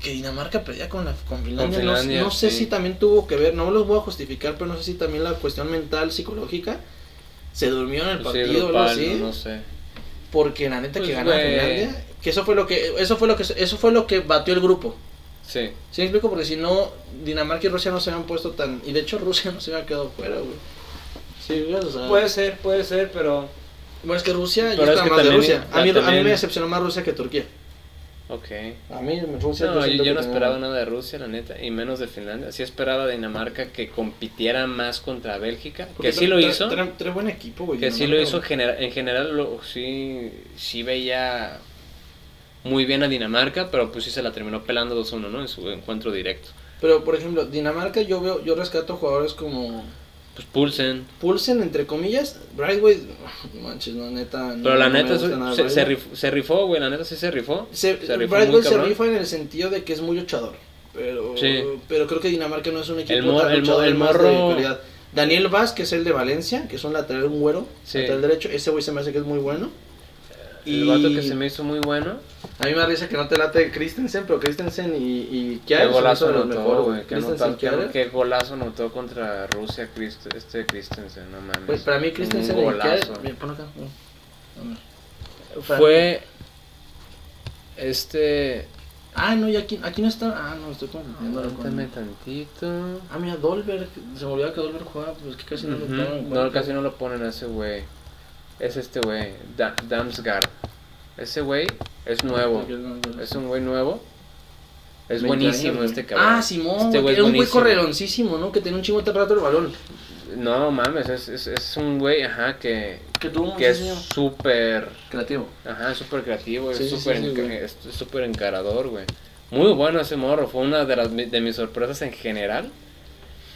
que Dinamarca perdía con, la, con Finlandia. No- Finlandia, no, sé sí. si también tuvo que ver, no los voy a justificar, pero no sé si también la cuestión mental, psicológica, se durmió en el Sí, partido o algo así. no sé. Porque la neta que Pues, ganó güey. Finlandia, que eso fue lo que, eso fue lo que, eso fue lo que batió el grupo. Sí. ¿Sí me explico? Porque si no, Dinamarca y Rusia no se habían puesto tan... Y de hecho Rusia no se había quedado fuera, güey. Sí, güey, o sea... Puede ser, puede ser, pero... Bueno, es que Rusia, yo estaba más de Rusia. A mí, a mí me decepcionó más Rusia que Turquía. Ok. A mí Rusia... No, yo, no tenía- esperaba nada de Rusia, la neta, y menos de Finlandia. Sí esperaba Dinamarca que compitiera más contra Bélgica, Porque que sí lo hizo, Trae, buen equipo, güey. que sí lo hizo genera- en general, lo, sí, sí veía muy bien a Dinamarca, pero pues sí se la terminó pelando 2-1, ¿no? En su encuentro directo. Pero, por ejemplo, Dinamarca yo veo... Yo rescato jugadores como... Pues Pulsen, Pulsen, entre comillas. Brightway... Manches, no, neta... no- pero la no me neta gusta nada se, se, rifó, se rifó, güey, la neta sí se rifó. Se, Se rifó Brightway se rifa en el sentido de que es muy luchador. Pero, Sí. pero creo que Dinamarca no es un equipo El mor- el morro-. Daniel Vaz, que es el de Valencia, que es un lateral, un güero, Sí. lateral derecho, ese güey se me hace que es muy bueno. El vato que se me hizo muy bueno. A mí me da risa que no te late Christensen, pero Christensen y, y Qué Kjaer son golazo anotó, güey. Qué, qué- qué golazo anotó contra Rusia Christ- este Christensen, no mames. Güey, para mí Christensen Un y golazo. Pon acá. Fue este Ah, no, y aquí, aquí no está... Ah, no, estoy confundiéndolo Aguántame con... tantito. Ah, mira, Dolberg. Se me olvidaba que Dolberg jugaba, pues que casi no lo Ujú, toman en No, casi no lo ponen a ese güey. Es este güey, Da- Damsgaard. Ese güey es nuevo. Es un güey nuevo. Es 20 buenísimo este cabrón. Ah, Simón, Este güey, era un güey correloncísimo, ¿no? Que tenía un chingo de rato el balón. No mames, es, es, es un güey, ajá, que, Que tuvo que es súper, creativo. ajá, súper creativo, Sí, es súper sí, enca- es es encarador, güey. Muy bueno ese morro, fue una de, las, de mis sorpresas en general.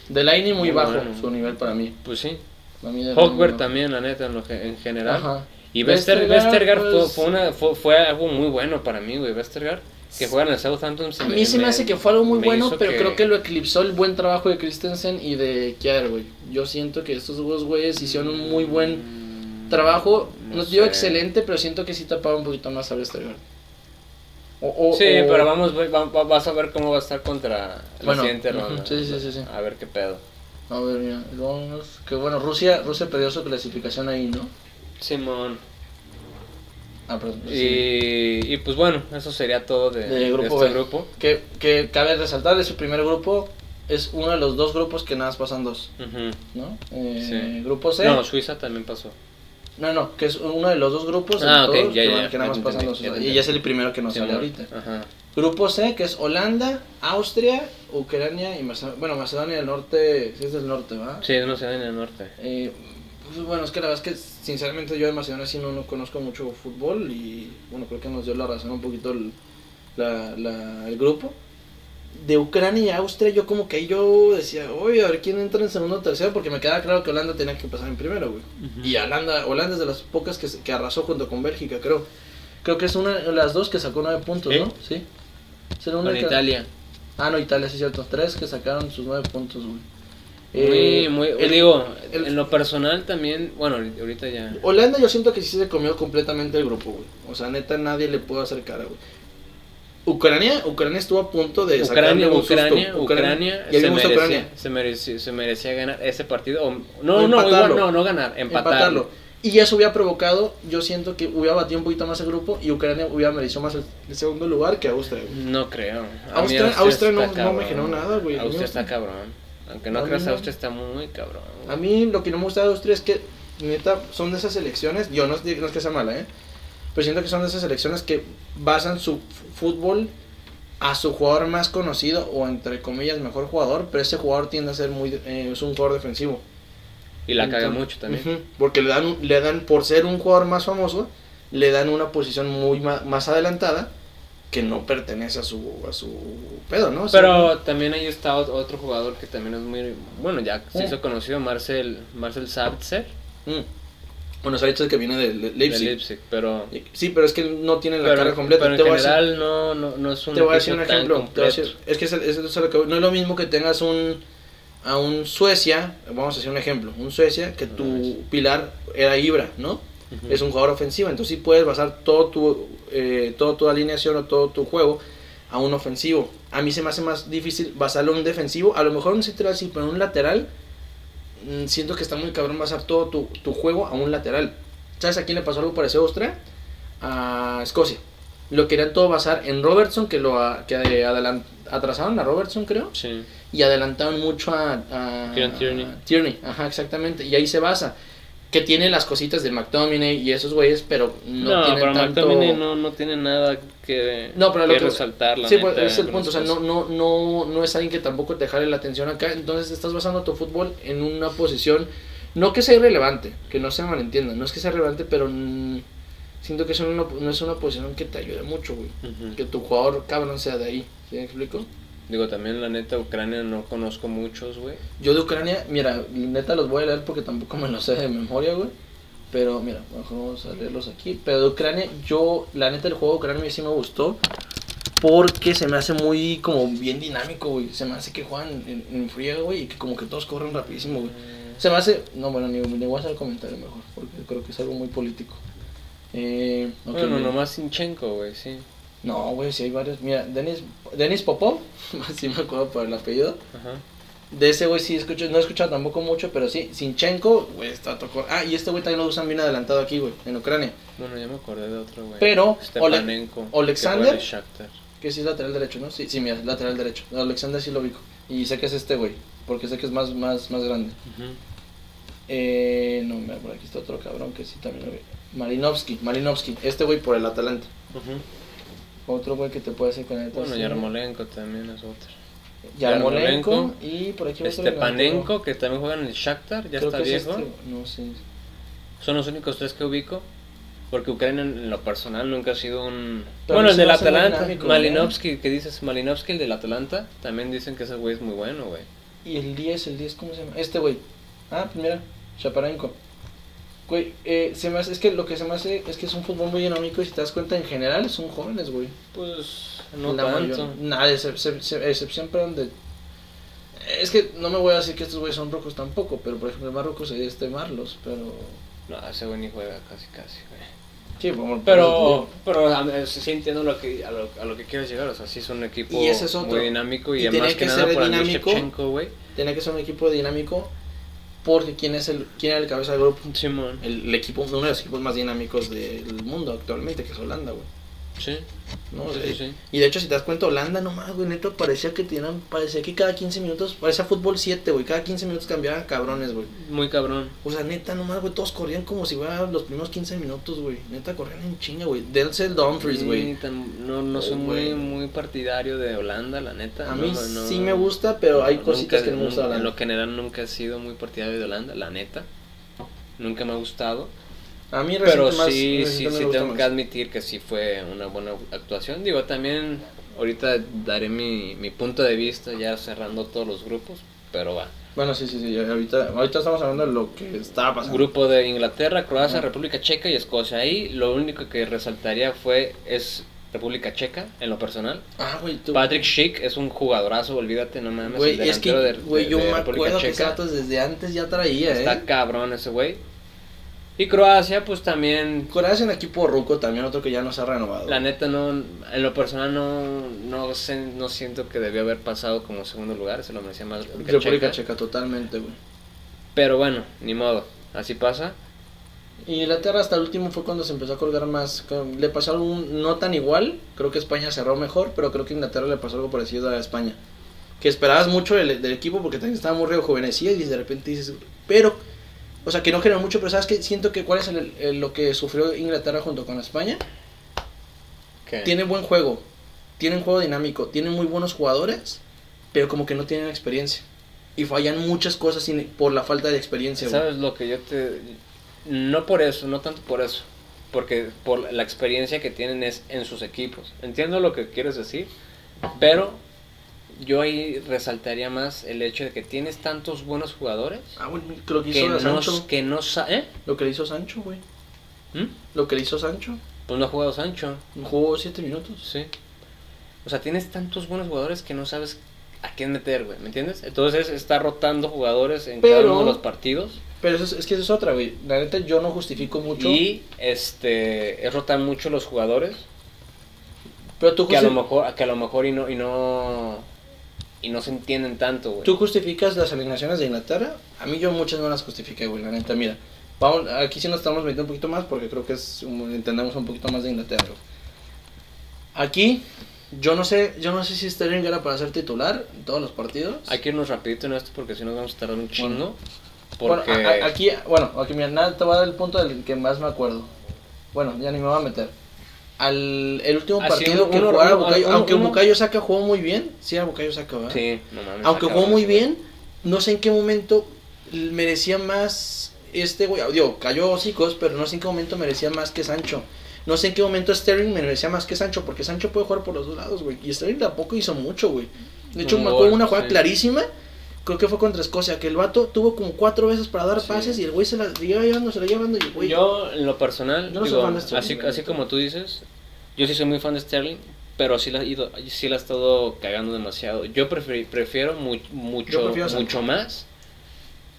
Delaney muy Muy bajo bueno. su nivel para mí. Pues sí. Bajo. también, la neta, en, lo que- en general. Ajá. Y Westergaard fue, pues- fue, una, fue, fue algo muy bueno para mí, güey. Westergaard, que juega en el Southampton. A mí se me hace que fue algo muy me bueno, pero creo que lo eclipsó el buen trabajo de Christensen y de Kjaer, güey. Yo siento que estos dos güeyes hicieron un muy buen trabajo. No, No digo sé. excelente, pero siento que sí tapaba un poquito más a Westergaard. O, o- Sí, o- pero vamos, va- va- vas a ver cómo va a estar contra la Bueno, siguiente ronda. sí, sí, sí, sí. A ver qué pedo. A ver, mira, vamos. Que bueno, Rusia, Rusia perdió su clasificación ahí, ¿no? Simón. Ah, pero, sí. Y, y pues bueno, eso sería todo de, De de grupo este B. grupo. Que, que cabe resaltar, de su primer grupo es uno de los dos grupos que nada más pasan dos, Ujú. ¿no? Eh, Sí. Grupo C. No, Suiza también pasó. No, no, que es uno de los dos grupos Ah, ok, todos ya, que, ya, nada más pasan dos. y ya es el primero que nos sale ahorita. Ajá. Grupo C, que es Holanda, Austria, Ucrania y Macedonia. Bueno, Macedonia del Norte, sí es del norte, ¿va? Sí, no se en el norte. Eh, pues, bueno, es que la verdad es que sinceramente yo de Macedonia sí no, no conozco mucho fútbol y bueno, creo que nos dio la razón un poquito el, la, la- el grupo. De Ucrania y Austria yo como que yo decía, oye, a ver quién entra en segundo o tercero porque me quedaba claro que Holanda tenía que pasar en primero, güey. Y Holanda, Holanda es de las pocas que, que arrasó junto con Bélgica, creo. Creo que es una de las dos que sacó nueve puntos. ¿no? Sí. Será una Con que- Italia. Ah, no, Italia, sí cierto. Tres que sacaron sus nueve puntos, güey. Muy, Eh, muy, el- digo, el- en lo personal también, bueno, ahorita ya. Holanda yo siento que sí se comió completamente el grupo, güey. O sea, neta, nadie le pudo hacer cara, güey. Ucrania, Ucrania estuvo a punto de sacarle Ucrania, un susto. Ucrania, Ucrania, Y a mí se, merecía, Ucrania. se, merecía, se merecía ganar ese partido. o- O no, no, empatarlo. igual, no, no ganar, empatarlo. Y eso hubiera provocado, yo siento que hubiera batido un poquito más el grupo y Ucrania hubiera merecido más el, el segundo lugar que Austria, güey. No creo. A Austria- Austria no- no me generó nada, güey. Austria está cabrón. Aunque no A creas. Austria está muy cabrón. A mí lo que no me gusta de Austria es que, neta, son de esas selecciones, yo no, no es que sea mala, ¿eh? Pero siento que son de esas selecciones que basan su fútbol a su jugador más conocido o entre comillas mejor jugador, pero ese jugador tiende a ser muy, eh, es un jugador defensivo. Y la caga mucho también. Porque le dan, le dan, por ser un jugador más famoso, le dan una posición muy más, adelantada que no pertenece a su, a su pedo, ¿no? O sea, Pero también ahí está ot- otro jugador que también es muy. Bueno, ya se Eh. hizo conocido, Marcel, Marcel Sabitzer. mm. Bueno, Saritz es el que viene de Le- de Leipzig. Pero. Sí, pero es que no tiene la pero, carga completa. pero en Te voy a decir- general no, no, no es un Te voy a decir un ejemplo. decir- es que es, es es lo que- no es lo mismo que tengas un a un Suecia, vamos a hacer un ejemplo, un Suecia que tu pilar era Ibra, ¿no? Es un jugador ofensivo, entonces sí puedes basar todo tu eh, toda tu alineación o todo tu juego a un ofensivo. A mí se me hace más difícil basarlo en un defensivo, a lo mejor un central sí, pero en un lateral mm, siento que está muy cabrón basar todo tu, tu juego a un lateral. ¿Sabes a quién le pasó algo parecido a Austria? A Escocia. Lo querían todo basar en Robertson, que lo que adelan- atrasaron a Robertson, creo, Sí. y adelantaron mucho a, Tierney. a Tierney, ajá, exactamente, y ahí se basa. Que tiene las cositas de McTominay y esos güeyes, pero no, No, tienen pero tanto... McTominay no, no tiene nada que, No, pero que lo que resaltar, la Sí, neta, pues, es el punto. O sea, no, no, no, no es alguien que tampoco te jale la atención acá. Entonces estás basando tu fútbol en una posición. No que sea irrelevante, que no se malentienda. No es que sea relevante, pero siento que es una, no es una posición que te ayude mucho, güey. Que tu jugador cabrón sea de ahí. ¿Sí me explico? Digo, también la neta, Ucrania no conozco muchos, güey. Yo de Ucrania, mira, neta los voy a leer porque tampoco me los sé de memoria, güey. Pero mira, mejor vamos a leerlos aquí. Pero de Ucrania, yo, la neta, el juego de Ucrania sí me gustó. Porque se me hace muy, como bien dinámico, güey. Se me hace que juegan en, en friega, güey. Y que como que todos corren rapidísimo, güey. Se me hace, no, bueno, ni, ni voy a hacer el comentario mejor. Porque creo que es algo muy político. Eh, ok, bueno, mira. nomás Sinchenko, güey, sí. No, güey, sí hay varios. Mira, Denis, Denis Popov, (laughs) sí me acuerdo por el apellido. Ajá. De ese güey sí escucho, no he escuchado tampoco mucho, pero sí, Sinchenko, güey, está tocó. Ah, y este güey también lo usan bien adelantado aquí, güey, en Ucrania. Bueno, ya me acordé de otro, güey. Pero. Ole- Alexander- que sí es lateral derecho, ¿no? Sí, sí, mira, lateral derecho. Alexander sí lo ubico. Y sé que es este güey, porque sé que es más, más, más grande. Eh, no, mira, por aquí está otro cabrón que sí también lo vi. Marinovsky, Marinovsky, este güey por el Atalanta. Otro güey que te puede hacer con el Bueno, Yarmolenko también es otro. Yarmolenko. Yarmolenko. Y por aquí Stepanenko, que también juega en el Shakhtar, ya Creo está que es viejo. este, No sé. Son los únicos tres que ubico. Porque Ucrania en lo personal nunca ha sido un... Pero bueno, el del Atalanta, dinámico, Malinovsky, ¿qué dices? Malinovsky, el del Atalanta, también dicen que ese güey es muy bueno, güey. Y el 10, el 10, ¿cómo se llama? Este güey. Ah, pues mira, Chaparenko. Güey, eh, se me hace, es que lo que se me hace es que es un fútbol muy dinámico y si te das cuenta, en general son jóvenes, güey. Pues no La tanto. Nada, excep- excep- excep- excepción, perdón, de... Es que no me voy a decir que estos güeyes son rojos tampoco, pero por ejemplo el más sería este Marlos, pero... No, ese güey ni juega casi, casi, güey. Sí, Pero, pero ver, sí entiendo lo que, a, lo, a lo que quieres llegar, o sea, sí es un equipo Y ese es otro. muy dinámico y, Y además que, que nada por dinámico. Shevchenko, güey. Tenía que ser un equipo dinámico porque quién es el quién era el cabeza del grupo. Simón. El, el equipo, uno de los equipos más dinámicos del mundo actualmente, que es Holanda, güey. Sí, ¿no? sí, sí. Y de hecho, si te das cuenta, Holanda nomás, güey, neto, parecía que tenían, parecía que cada 15 minutos, parecía fútbol 7, güey, cada 15 minutos cambiaban cabrones, güey. Muy cabrón. O sea, neta, nomás, güey, todos corrían como si fueran los primeros 15 minutos, güey. Neta, corrían en chinga, güey. Denzel Dumfries, güey. no, no Oh, soy muy, güey. muy partidario de Holanda, la neta. A no, mí no, sí me gusta, pero hay nunca- cositas que no me gustan. En lo general nunca he sido muy partidario de Holanda, la neta. Nunca me ha gustado. A mí Pero más- sí, sí, sí tengo más. que admitir que sí fue una buena actuación. Digo, también ahorita daré mi, mi punto de vista ya cerrando todos los grupos, pero va. Bueno, sí, sí, sí. Ahorita, ahorita estamos hablando de lo que estaba pasando. Grupo de Inglaterra, Croacia. República Checa y Escocia. Ahí lo único que resaltaría fue es República Checa en lo personal. Ah, güey, tú. Patrick Schick es un jugadorazo, olvídate, no mames. Güey, es que, güey, yo de me República acuerdo que Checa. Santos desde antes ya traía, Está eh. cabrón ese güey. Y Croacia, pues también Croacia en equipo ruco también, otro que ya no se ha renovado. La neta no, en lo personal no, no, sé, no siento que debió haber pasado como segundo lugar, se lo merecía más República, República Checa. Checa, totalmente, güey. Pero bueno, ni modo, así pasa. Inglaterra hasta el último fue cuando se empezó a colgar más. Le pasó algo no tan igual. Creo que España cerró mejor, pero creo que Inglaterra le pasó algo parecido a España. Que esperabas mucho del, del equipo porque también estaba muy rejuvenecido y de repente dices, pero, o sea, que no generó mucho, pero sabes que siento que cuál es el- el- lo que sufrió Inglaterra junto con España. ¿Qué? Tiene buen juego, tienen juego dinámico, tienen muy buenos jugadores, pero como que no tienen experiencia. Y fallan muchas cosas sin- por la falta de experiencia. güey. ¿Sabes lo que yo te... No por eso, no tanto por eso. Porque por la experiencia que tienen es en sus equipos. Entiendo lo que quieres decir, pero yo ahí resaltaría más el hecho de que tienes tantos buenos jugadores Ah, güey, lo que que hizo no, Sancho. que no sa- ¿eh? Lo que le hizo Sancho, güey. ¿Mm? Lo que le hizo Sancho. Pues no ha jugado Sancho. Jugó 7 minutos. Sí. O sea, tienes tantos buenos jugadores que no sabes a quién meter, güey, ¿me entiendes? Entonces está rotando jugadores en cada uno de los partidos Pero eso es, es que eso es otra, güey. La neta, yo no justifico mucho. y este es rotar mucho los jugadores pero tú, que a lo mejor que a lo mejor y no y no y no se entienden tanto, güey. tú justificas las alineaciones de Inglaterra. A mí yo muchas no las justifiqué, güey. La neta, mira. Vamos, aquí sí nos estamos metiendo un poquito más porque creo que es un- entendemos un poquito más de Inglaterra. güey. Aquí, yo no sé, yo no sé si Sterling era para ser titular en todos los partidos. Hay que irnos rapidito en esto porque si no vamos a tardar un chingo. Bueno, Porque a- a- aquí, bueno, aquí mira, nada, te voy a dar el punto del que más me acuerdo. Bueno, ya ni me voy a meter. Al el último partido que jugara uno- aunque uno- Bukayo Saka jugó muy bien, sí era Bukayo Saka, ¿verdad? sí, no mames. Aunque jugó muy bien, no sé en qué momento merecía más este güey, digo, cayó hocicos, pero no sé en qué momento merecía más que Sancho. No sé en qué momento Sterling merecía más que Sancho, porque Sancho puede jugar por los dos lados, güey. Y Sterling tampoco hizo mucho, güey. De hecho, gol, una jugada sí. clarísima, creo que fue contra Escocia, que el vato tuvo como cuatro veces para dar Sí. pases y el güey se la iba llevando, se la llevando y el güey... Yo, en lo personal, no digo, así, así como tú dices, yo sí soy muy fan de Sterling, pero sí la, he ido, sí la he estado cagando demasiado. Yo prefiero, prefiero mu- mucho, prefiero mucho más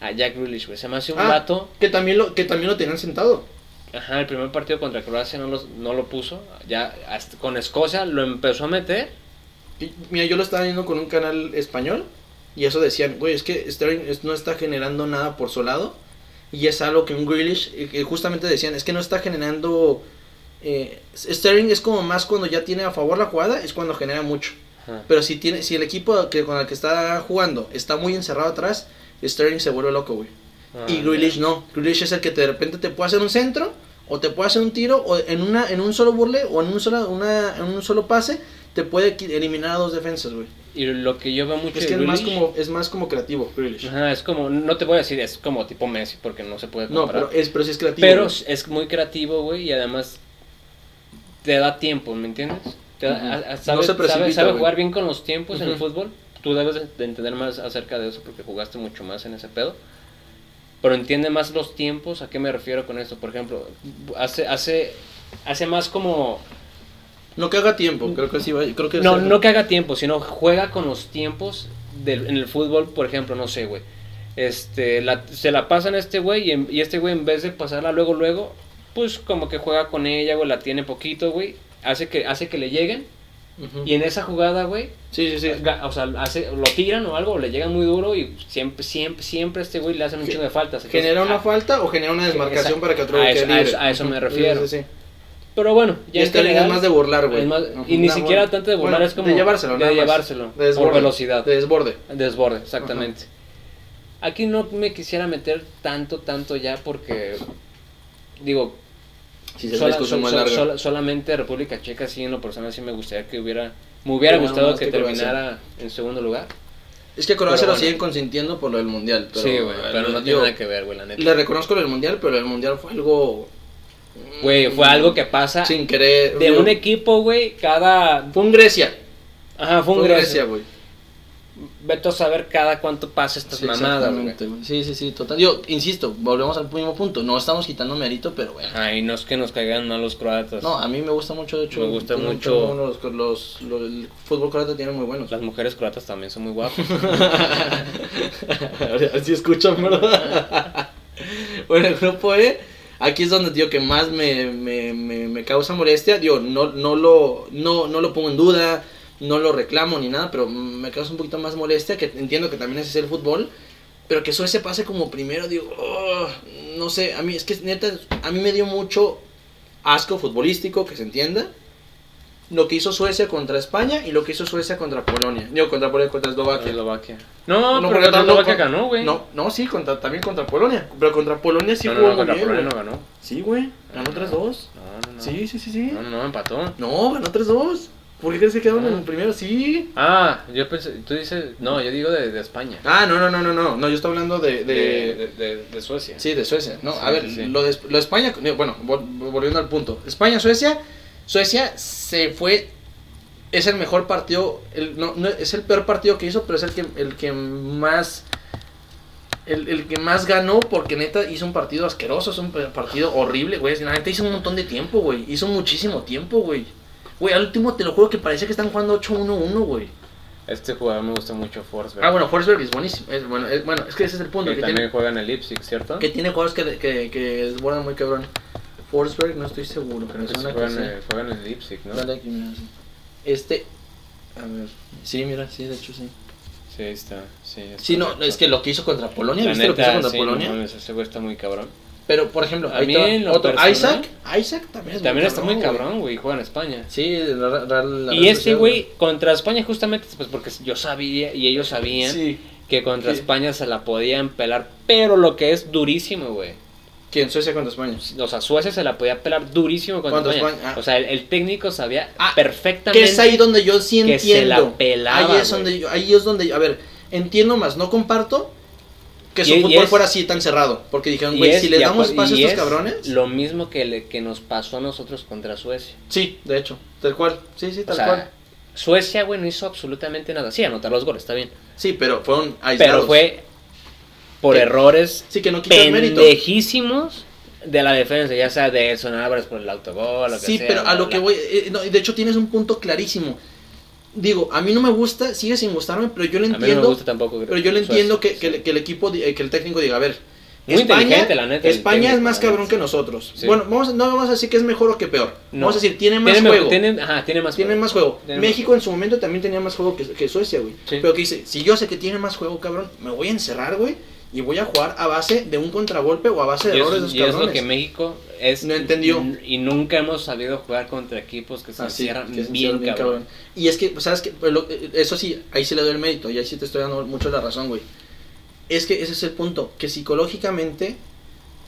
a Jack Grealish, güey. Se me hace un Ah, vato. Que también lo, que también lo tenían sentado. Ajá, el primer partido contra Croacia no, los- no lo puso. Ya hasta con Escocia lo empezó a meter. Y, mira, yo lo estaba viendo con un canal español y eso decían, güey, es que Sterling no está generando nada por su lado y es algo que un Grealish, eh, justamente decían, es que no está generando... eh, Sterling es como más cuando ya tiene a favor la jugada, es cuando genera mucho. Ajá. Pero si tiene si el equipo que con el que está jugando está muy encerrado atrás, Sterling se vuelve loco, güey. Ah, y Grealish no. Grealish es el que de repente te puede hacer un centro o te puede hacer un tiro o en una en un solo burle o en un solo una en un solo pase te puede eliminar a dos defensas, güey. Y lo que yo veo mucho Es que es más como es más como creativo, Grealish. Ajá, es como, no te voy a decir, es como tipo Messi, porque no se puede No, comparar. pero es pero sí es creativo. Pero güey. es muy creativo, güey, y además te da tiempo, ¿me entiendes? Te da- a- No sabe, se sabe- precipita, sabe güey. jugar bien con los tiempos en el fútbol. Tú debes de- de entender más acerca de eso porque jugaste mucho más en ese pedo. Pero entiende más los tiempos. ¿A qué me refiero con esto? Por ejemplo, hace, hace, hace más como... no que haga tiempo, creo que sí va, creo que No, es- no que haga tiempo, sino juega con los tiempos del, en el fútbol, por ejemplo, no sé, güey. Este, la- se la pasan a este güey y este güey en vez de pasarla luego, luego, pues como que juega con ella, güey, la tiene poquito, güey. Hace que, hace que le lleguen Ujú. y en esa jugada, güey, Sí, sí, sí. o sea, hace, lo tiran o algo, le llegan muy duro y siempre, siempre, siempre a este güey le hacen un chingo de faltas. Entonces, ¿Genera una a- falta o genera una desmarcación esa- para que otro güey quede a libre? eso- a eso me refiero. Sí, sí, sí. Pero bueno, Y ya en este ring es más de burlar, güey. y ni siquiera buena- tanto de burlar, bueno, es como de llevárselo, de llevárselo, De por desborde, velocidad. De desborde. Desborde, exactamente. Aquí no me quisiera meter tanto, tanto ya porque, digo, Si se sola- sol- sol- sol- solamente República Checa sí en lo personal sí me gustaría que hubiera, me hubiera Pero gustado que terminara en segundo lugar. Es que Croacia Pero lo bueno. siguen consintiendo por lo del mundial. Pero, sí, güey, pero no tiene nada que ver, güey, la neta. Le reconozco lo del mundial, pero el mundial fue algo. Güey, fue algo que pasa Sin querer. de un equipo, güey, cada... Fue un Grecia. Ajá, fue un Fue. Grecia, güey. Vete a saber cada cuánto pasa estas Sí, mamadas, güey. exactamente, güey. Sí, sí, sí, total. Yo insisto, volvemos al mismo punto. No estamos quitando mérito, pero bueno. Ay, no es que nos caigan mal los croatas. No, a mí me gusta mucho, de hecho. Me gusta mucho- Los, los, los- el fútbol croata tiene muy buenos. Las mujeres croatas también son muy guapas. (laughs) (laughs) Así escuchan, ¿verdad? bueno, el grupo E, aquí es donde digo que más me, me, me, me causa molestia. Digo, no, no, lo, no, no lo pongo en duda, no lo reclamo ni nada, pero me causa un poquito más molestia, que entiendo que también es el fútbol. Pero que Suecia pase como primero, digo, oh, no sé, a mí es que neta, a mí me dio mucho asco futbolístico, que se entienda. Lo que hizo Suecia contra España y lo que hizo Suecia contra Polonia. Digo, contra Polonia, contra Eslovaquia. Eslovaquia. No, No, pero contra no, Eslovaquia no, ganó, güey. No, no, sí, contra, también contra Polonia. Pero contra Polonia sí no, jugó no, muy contra bien, Polonia no ganó. Sí, güey. Ganó No, 3-2. No, no, no. Sí, sí, sí, sí. No, no, no, empató. No, ganó 3-2. ¿Por qué crees que quedaron Ah. en el primero? Sí. Ah, yo pensé, tú dices, no, yo digo de, de España. Ah, no, no, no, no, no. No, yo estoy hablando de. De, de, de, de- de Suecia. Sí, de Suecia. No, Sí, a ver, sí. Lo, de, lo de España. Bueno, vol- volviendo al punto. España, Suecia. Suecia se fue. Es el mejor partido. El, no, no, es el peor partido que hizo, pero es el que, el que más. El, el que más ganó porque neta hizo un partido asqueroso, es un partido horrible, güey. La neta hizo un montón de tiempo, güey. Hizo muchísimo tiempo, güey. Güey, al último te lo juro que parecía que están jugando 8-1-1, güey. Este jugador me gusta mucho, Forsberg. Ah, bueno, Forsberg es buenísimo. Es, bueno, es, bueno, es que ese es el punto. que Que también tiene, juega en el Leipzig, ¿cierto? que tiene jugadores que, que, que desbordan muy cabrón. Forsberg, no estoy seguro, pero Creo que me sí suena juega, que en el, Leipzig, ¿no? Dale aquí, mira, sí. Este. A ver. Sí, mira, sí, de hecho sí. Sí, ahí está. Sí, es Sí, no, es que lo que hizo contra Polonia, La ¿viste lo que hizo contra sí, Polonia? no ese güey está muy cabrón. Pero, por ejemplo, A mí en lo otro. personal- Isaac. Isaac también es También está muy cabrón, güey, juega en España. Sí, la, la- la- Y este güey contra España justamente, pues porque yo sabía y ellos sabían Sí. que contra Sí. España se la podían pelar, pero lo que es durísimo, güey. ¿Quién? Suecia contra España. O sea, Suecia se la podía pelar durísimo contra Contra España. España, ah. O sea, el, el técnico sabía Ah, perfectamente. Que es ahí donde yo sí que entiendo. se la pelaba, ahí es donde yo, ahí es donde yo- a ver, entiendo más, no comparto que su Y- fútbol es- fuera así tan cerrado, porque dijeron, güey, si les y damos espacio a estos es cabrones. Lo mismo que, le- que nos pasó a nosotros contra Suecia. Sí, de hecho, tal cual. Sí, sí, O tal sea, cual. Suecia, güey, no hizo absolutamente nada. Sí, anotar los goles, está bien. Sí, pero fueron aislados. Pero fue por errores Sí, que no pendejísimos de la defensa, ya sea de Edson Álvarez por el autogol, lo que Sí, sea. pero a lo que voy, eh, no, de hecho tienes un punto clarísimo. Digo, a mí no me gusta, sigue sin gustarme, pero yo lo A mí no me entiendo. gusta tampoco. pero yo Suecia, entiendo que, que el, que el equipo, eh, que el técnico diga, a ver, Muy inteligente, la neta, España es más cabrón que nosotros. Sí. Bueno, vamos, no vamos a decir que es mejor o que peor. No. Vamos a decir, tiene más Tiene, juego. tiene, ajá, tiene más Tiene juego. más juego. Tiene más México en su momento también tenía más juego que, que Suecia, güey. Sí. Pero que dice, si yo sé que tiene más juego, cabrón, me voy a encerrar, güey, y voy a jugar a base de un contragolpe o a base de errores y es lo que México es. No entendió. Y nunca hemos sabido jugar contra equipos que se que se bien, cabrón. Y es que, ¿sabes qué? Pues, lo- Eso sí, ahí sí le doy el mérito, y ahí sí te estoy dando mucho la razón, güey. Es que ese es el punto, que psicológicamente,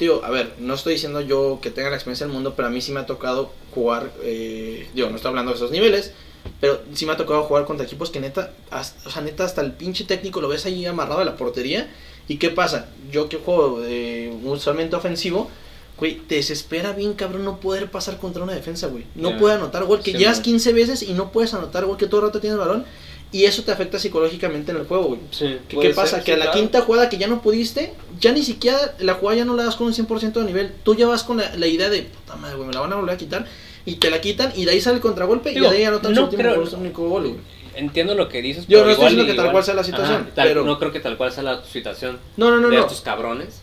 digo, a ver, no estoy diciendo yo que tenga la experiencia del mundo, pero a mí sí me ha tocado jugar, eh, digo, no estoy hablando de esos niveles, pero sí me ha tocado jugar contra equipos que neta, hasta, o sea, neta, hasta el pinche técnico lo ves ahí amarrado a la portería, ¿y qué pasa? Yo que juego eh, usualmente ofensivo, Güey, te desespera bien, cabrón, no poder pasar contra una defensa, güey. No Ya. puede anotar gol, que Sí, llegas man. 15 veces y no puedes anotar gol, que todo el rato tienes balón. Y eso te afecta psicológicamente en el juego, güey. Sí, ¿Qué, pasa? que a la quinta jugada que ya no pudiste, ya ni siquiera la jugada ya no la das con un 100% de nivel. Tú ya vas con la, la idea de, puta madre, güey, me la van a volver a quitar. Y te la quitan y de ahí sale el contragolpe Digo, y de ahí anotan su no último creo- gol, su único gol, güey. Entiendo lo que dices. Yo pero no estoy diciendo que tal igual- cual sea la situación, Ajá, tal- pero- No creo que tal cual sea la situación No, no, no, de no. estos cabrones.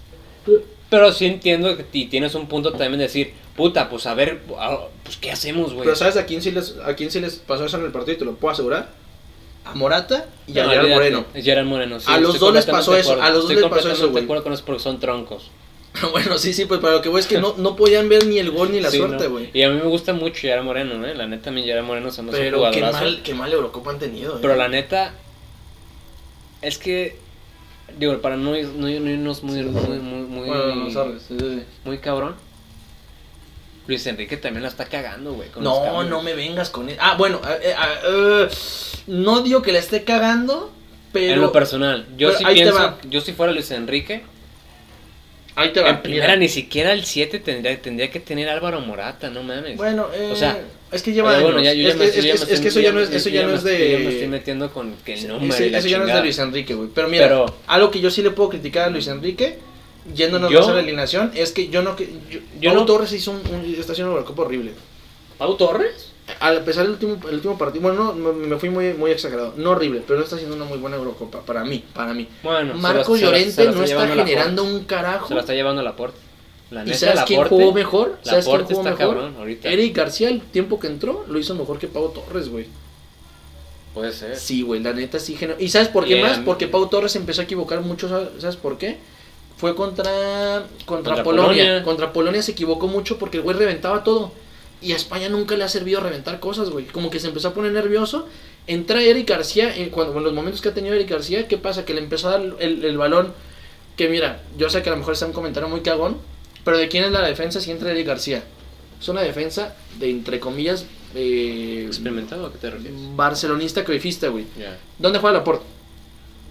Pero sí entiendo que y tienes un punto también de decir, puta, pues a ver, pues qué hacemos, güey. Pero ¿sabes a quién, sí les, a quién sí les pasó eso en el partido? Te lo puedo asegurar. A Morata y a No, Gerard olvídate, Moreno. Gerard Moreno, sí, A los estoy dos les completamente pasó eso, a los dos Estoy les pasó completamente eso, güey. de acuerdo con eso porque son troncos. (laughs) bueno, sí, sí, pues para lo que voy es que no, no podían ver ni el gol ni la Sí, suerte, ¿no? güey. Y a mí me gusta mucho Yara Moreno, ¿eh? La neta, a mí Yara Moreno se un Pero qué mal, qué mal Eurocopa han tenido, eh. Pero la neta, es que, digo, para no, ir- no, ir- no irnos muy, muy, muy, muy, Bueno, no, sorry, sí, sí, sí. muy cabrón, Luis Enrique también la está cagando, güey. No, no me vengas con él. Ah, bueno, eh, eh, ah, eh, no digo que la esté cagando, pero... En lo personal, yo te pienso, yo si fuera Luis Enrique, Ahí te va. en primera mira. ni siquiera el 7 tendría, tendría que tener Álvaro Morata, no mames. Bueno, eh, O sea, es que lleva años. bueno, ya- yo es, me es- es- es que eso ya no es, eso ya no me es estoy- ya me estoy de... metiendo con que el número y la eso ya no es de. Luis Enrique, güey. Pero mira, Pero- algo que yo sí le puedo criticar a Luis Enrique, yéndonos Yo- más a la alineación, es que yo no... Que, yo, Yo Pau no- Torres hizo un, un- está haciendo una Eurocopa horrible. ¿Pau Torres? A pesar del último, el último partido, bueno, no, me, fui muy, muy exagerado. No horrible, pero no está haciendo una muy buena Eurocopa, para mí, para mí. Bueno, Marco se Llorente no está generando un carajo. Se la está llevando la porte. La ¿Y sabes quién jugó mejor? ¿Sabes quién jugó está mejor? cabrón ahorita. Eric García, el tiempo que entró, lo hizo mejor que Pau Torres, güey. Puede ser. Sí, güey, la neta sí. gener- ¿Y sabes por qué más? Porque Pau Torres empezó a equivocar mucho, ¿sabes- ¿sabes por qué? Fue contra, contra, Contra Polonia. Polonia. Contra Polonia se equivocó mucho porque el güey reventaba todo. Y a España nunca le ha servido reventar cosas, güey. Como que se empezó a poner nervioso. Entra Eric García, en, cuando, en los momentos que ha tenido Eric García, ¿qué pasa? Que le empezó a dar el, el balón. Que mira, yo sé que a lo mejor está un comentario muy cagón. Pero ¿de quién es la defensa si entra Eric García? Es una defensa de, entre comillas, eh, ¿Experimentado a qué te refieres? barcelonista cruyffista, güey. Ya. ¿Dónde juega Laporte?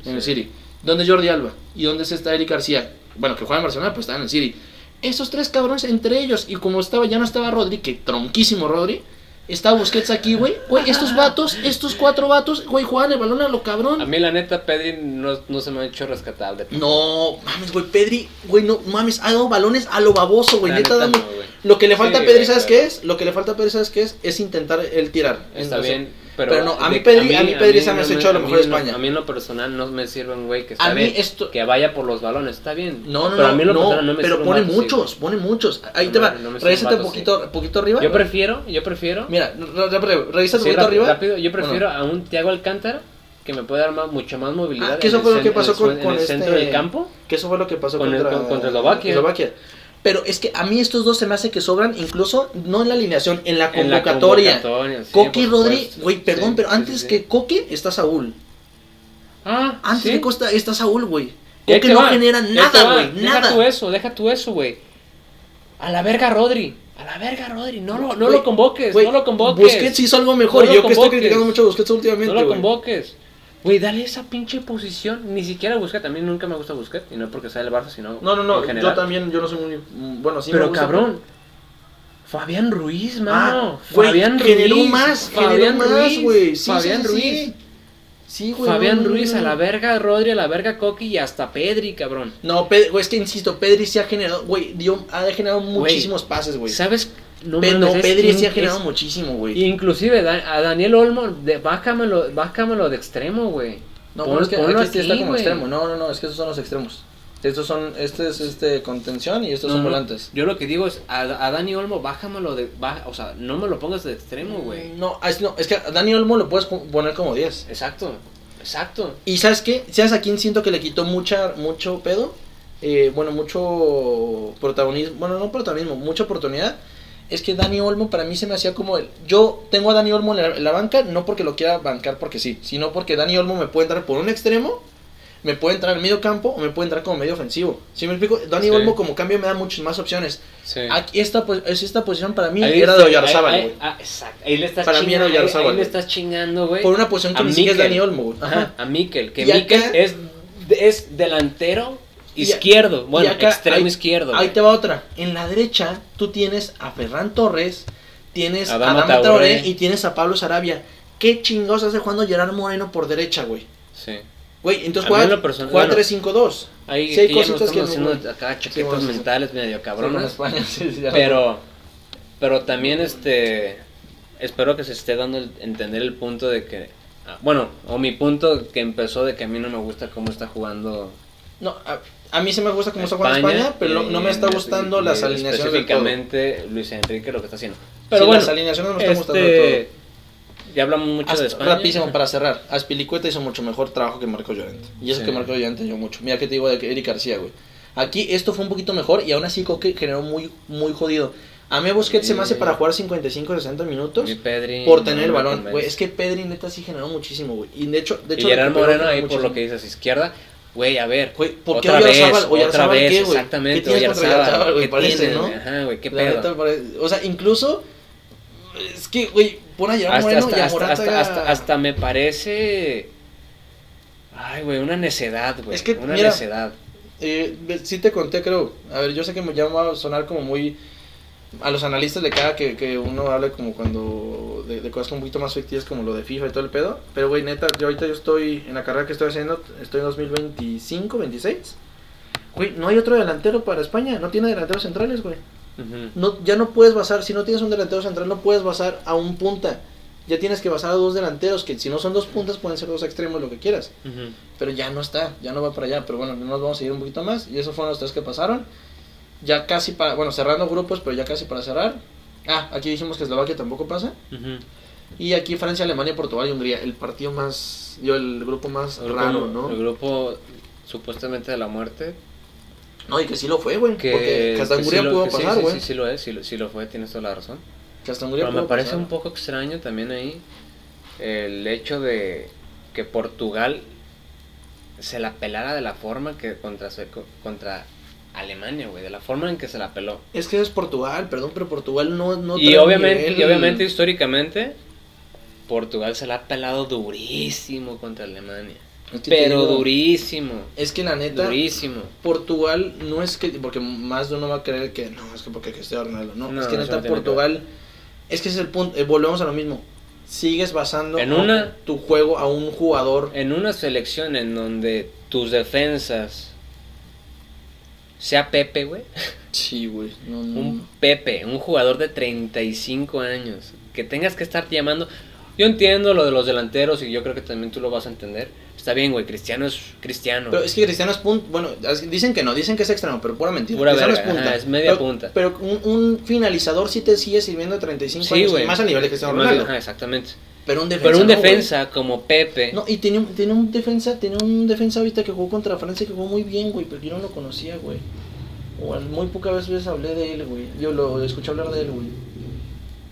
En el Sí. City. ¿Dónde Jordi Alba? ¿Y dónde está Eric García? Bueno, que juega en Barcelona, pues está en el City. Esos tres cabrones entre ellos, y como estaba, ya no estaba Rodri, que tronquísimo Rodri, estaba Busquets aquí, güey. Güey, estos vatos, estos cuatro vatos, güey, juegan el balón a lo A cabrón. mí la neta Pedri no, no se me ha hecho rescatable. No, mames, güey, Pedri, güey, no mames, ha dado balones a lo baboso, güey. Neta, neta no. Lo que le falta Sí, a Pedri, ¿sabes qué es? Lo que le falta a Pedri, ¿sabes qué es? Es intentar el tirar. Está Entonces, bien, pero, pero no, a mí de- Pedri- a mí Pedri se me hace hecho a lo mejor lo- España. A mí en lo personal no me sirven, güey, que A está mí bien, esto- que vaya por los balones, está bien. No, no, pero no, a mí en lo no, personal no me pero sirve un pone vato, sí, muchos, pone muchos. Ahí No te va, sirve un revísate un poquito, poquito arriba. Yo prefiero, yo prefiero. Mira, r- rápido, revisa un sí, poquito arriba. rápido, yo prefiero a un Thiago Alcántara que me puede dar más, mucha más movilidad. Ah, que eso fue lo que pasó con, el este, centro del campo. Que eso fue lo que pasó contra Eslovaquia. Pero es que a mí estos dos se me hace que sobran, incluso no en la alineación, en la En la convocatoria. sí, y por Rodri, güey, perdón, Sí, pero antes sí, que sí. Coque está Saúl. Ah, Antes de Costa está Saúl, güey. Te no va, genera nada, güey, Deja nada. tú eso, deja tú eso, güey. A la verga Rodri. A la verga Rodri. No lo, no lo convoques, no lo convoques. Busquets hizo algo mejor. No yo que estoy convoques. criticando mucho a Busquets últimamente. No lo güey. convoques. Güey, dale esa pinche posición. Ni siquiera Busquets. A mí nunca me gusta Busquets. Y no porque sea del Barça, sino No, no, no. en. Yo también, yo no soy muy. mm, Bueno, sí me Pero gusta, cabrón. Fabián Ruiz, mano. Ah, Fabián generó Ruiz. más, Fabián generó más, Ruiz, güey. Sí, Fabián sí, Ruiz. sí. Sí, güey. Fabián no, no, Ruiz no, a la verga, Rodri a la verga, Coqui y hasta Pedri, cabrón. No, Pedri, es que insisto, Pedri sí ha generado, güey, dio, ha generado muchísimos pases, güey. ¿Sabes? No, no, Pedri sí ha generado es- muchísimo, güey. Inclusive a Daniel Olmo, de, bájamelo, bájamelo de extremo, güey. No, Pon- pero es que ponlo aquí está aquí, como güey. extremo. No, no, no, es que esos son los extremos. Estos son, este es este contención y estos No, son volantes. Yo lo que digo es, a, a Dani Olmo, bájamelo de, baja, o sea, no me lo pongas de extremo, güey. No, es, no, es que a Dani Olmo lo puedes po- poner como 10. Exacto, exacto. Y ¿sabes qué? ¿Sabes a quién siento que le quitó mucha, mucho pedo? Eh, bueno, mucho protagonismo. Bueno, no protagonismo, mucha oportunidad. Es que Dani Olmo para mí se me hacía como el... Yo tengo a Dani Olmo en la, en la banca, no porque lo quiera bancar porque sí, sino porque Dani Olmo me puede entrar por un extremo, me puede entrar en medio campo o me puede entrar como medio ofensivo. ¿Sí me explico? Dani Sí. Olmo como cambio me da muchas más opciones. Sí. Aquí esta, pues, es esta posición para mí Ahí era de Oyarzábal, güey. ah, exacto. Ahí le estás Para mí era chingando, ahí- Oyarzábal, Ahí le estás chingando, güey. Por una posición que A ni siquiera es. Dani Olmo, güey. Ajá. A Mikel, que Mikel es, es delantero izquierdo, bueno, acá, extremo ahí- izquierdo. Ahí te va otra. En la derecha, tú tienes a Ferran Torres, tienes a Adama. Traoré y tienes a Pablo Sarabia. ¿Qué chingados hace jugando Gerard Moreno por derecha, güey? Sí. Güey, entonces juega, bueno, 3-5-2. Ahí Sí, hay cositas que estamos no- haciendo acá chaquetas Sí, bueno, sí, mentales medio cabronas. (laughs) Pero, pero también este, espero que se esté dando el, entender el punto de que, ah, bueno, o mi punto que empezó de que a mí no me gusta cómo está jugando No, a, a mí sí me gusta cómo está jugando España, pero no, me y- está y- gustando y las alineaciones. Específicamente Luis Enrique lo que está haciendo. Pero Pero bueno, las alineaciones no me están gustando este, del todo. ya hablamos mucho de España. rapidísimo para cerrar. Aspilicueta hizo mucho mejor trabajo que Marco Llorente. Y eso Sí. que Marco Llorente yo mucho. Mira que te digo de que Eric García, güey. Aquí esto fue un poquito mejor y aún así Coque generó muy, muy jodido. A mí Busquets se me hace Sí. para jugar 55, 60 minutos Mi Pedri por tener no el balón. Güey, es que Pedri neta sí generó muchísimo, güey. Y de hecho, de Y hecho Gerard recuperó Moreno ahí por muchísimo. lo que dices, izquierda. Güey, a ver. Güey, ¿por qué otra vez, Oyarzábal? otra vez, ¿qué, güey? exactamente. ¿Qué tienes güey? ¿qué Parece? ¿no? Ajá, güey, qué La pedo. neta parece- O sea, incluso. Es que, güey, pon a Gerard Moreno hasta, y a hasta, Morata. hasta, hasta, hasta me parece. Ay, güey, una necedad, güey. Es que, una mira, necedad. Eh, sí te conté, creo. A ver, yo sé que me va a sonar como muy... A los analistas le caga que, que uno hable como cuando... De, de cosas un poquito más ficticias como lo de FIFA y todo el pedo. Pero, güey, neta, yo ahorita yo estoy... En la carrera que estoy haciendo, estoy en 2025, 26. Güey, no hay otro delantero para España. No tiene delanteros centrales, güey. No, ya no puedes basar... Si no tienes un delantero central, no puedes basar a un punta. Ya tienes que basar a dos delanteros, que si no son dos puntas, pueden ser dos extremos, lo que quieras. Pero ya no está, ya no va para allá. Pero bueno, no nos vamos a ir un poquito más. Y esos fueron los tres que pasaron. Ya casi para, bueno, cerrando grupos, pero ya casi para cerrar. Ah, aquí dijimos que Eslovaquia tampoco pasa. Ujú. Y aquí Francia, Alemania, Portugal y Hungría. El partido más, yo, el grupo más El grupo- raro, ¿no? El grupo supuestamente de la muerte. No, y que sí lo fue, güey. Que, porque que hasta sí Hungría lo- pudo sí, pasar, sí, güey. Sí, sí, lo es, sí, lo- sí lo fue, tienes toda la razón. Que hasta Hungría Pero me pudo parece pasar. un poco extraño también ahí el hecho de que Portugal se la pelara de la forma que contra contra Alemania, güey, de la forma en que se la peló. Es que es Portugal, perdón, pero Portugal no, no y obviamente, nivel. y obviamente históricamente Portugal se la ha pelado durísimo contra Alemania. Es que te Pero digo, durísimo. Es que la neta, Durísimo. Portugal no es que, porque más de uno va a creer que no, es que porque Cristiano Ronaldo, no, No, es que neta no tiene Portugal, es que es el punto, eh, volvemos a lo mismo, sigues basando En una- tu juego a un jugador, En una selección en donde tus defensas sea Pepe, güey. sí, güey, no, no, Un Pepe, un jugador de 35 años. Que tengas que estar llamando. Yo entiendo lo de los delanteros y yo creo que también tú lo vas a entender. Está bien, güey. Cristiano es Cristiano. pero es que Cristiano es punto, bueno, dicen que no, dicen que es extremo, pero pura mentira, Pura Cristiano verga, es punta, ajá, es media pero, punta. pero un, un finalizador sí te sigue sirviendo de 35 sí, años, güey. más a nivel de Cristiano Ronaldo, ajá, exactamente. Pero un defensa Pero un no, defensa como Pepe. No, y un, tiene un defensa, tiene un defensa ahorita que jugó contra Francia que jugó muy bien, güey, pero yo no lo conocía, güey. O muy pocas veces hablé de él, güey. Yo lo escuché hablar de él, güey.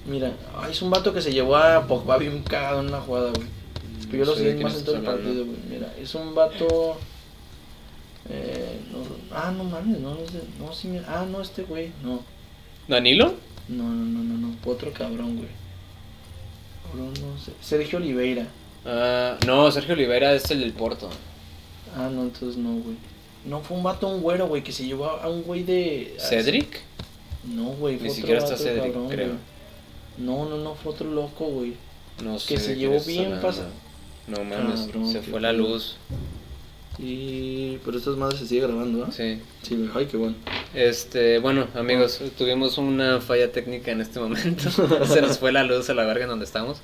Mira, ay, es un vato que se llevó a Pogba bien cagado en una jugada, güey. Que yo No lo seguí más en todo el partido, güey. Mira, es un vato... Eh, no, ah, no mames, no, no es de- no, sí, mira, ah, no, este güey, no. ¿Danilo? No, no, no, no, no, otro cabrón, güey. Bruno, Sergio Oliveira. Ah, no, Sergio Oliveira es el del Porto. Ah, no, entonces no, güey. No, fue un vato, un güero, güey, que se llevó a un güey de... ¿Cedric? No, güey, Ni siquiera está Cedric, cabrón, creo. güey. No, no, no, fue otro loco, güey. No sé. Que se llevó bien hablando. pasa- No mames, se fue la pedo. Sí, pero estas madres se sigue grabando, ¿no? Sí. Sí, güey, ay, qué bueno. Este, bueno, amigos, tuvimos una falla técnica en este momento. (laughs) Se nos fue la luz a la verga en donde estamos.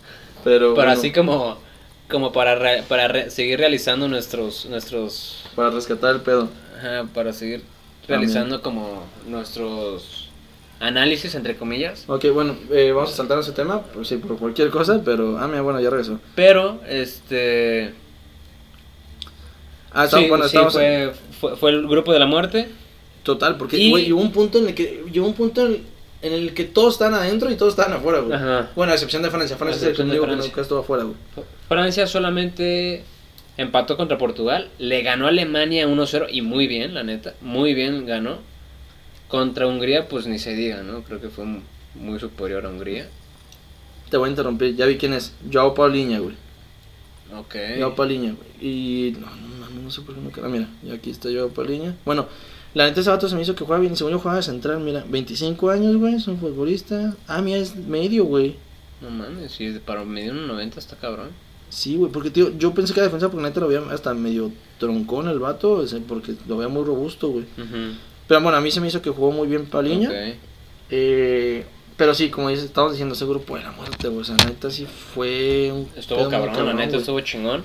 Pero, Pero bueno, así como, como para, re- para re- seguir realizando nuestros, nuestros, para rescatar el pedo. ajá, para seguir realizando como nuestros análisis entre comillas. Ok, bueno, eh, vamos a saltar ese tema, pues sí, por cualquier cosa, pero... Ah, mira, bueno, ya regresó. Pero, este, Ah, estamos, sí, bueno, sí, estamos... fue, fue, fue el grupo de la muerte. Total, porque, Y- güey, llegó un punto en el que... Llegó un punto en, en el que todos están adentro y todos están afuera, güey. Ajá. Bueno, a excepción de Francia. Francia es el único que nunca estuvo afuera, güey. Francia solamente empató contra Portugal, le ganó a Alemania 1-0 y muy bien, la neta, muy bien ganó. Contra Hungría, pues ni se diga, ¿no? Creo que fue muy superior a Hungría. Te voy a interrumpir, ya vi quién es. Joao Paulinha, güey. Ok. Joao Paulinha, güey. Y no, no, no, sé por qué no queda. Mira, y aquí está Joao Paulinha. Bueno, la neta ese vato se me hizo que juega bien. Según yo jugaba de central, mira, 25 años, güey, es un futbolista. Ah, mira, es medio, güey. No mames, si para medio 1.90 está cabrón. Sí, güey, porque tío, yo pensé que era defensa porque neta lo veía hasta medio troncón el vato, porque lo veía muy robusto, güey. Pero bueno, a mí se me hizo que jugó muy bien Paulinha. Ok. Eh, pero sí, como dices, estamos diciendo, ese grupo de la muerte, güey. O sea, neta sí fue un. Estuvo cabrón, la neta estuvo chingón.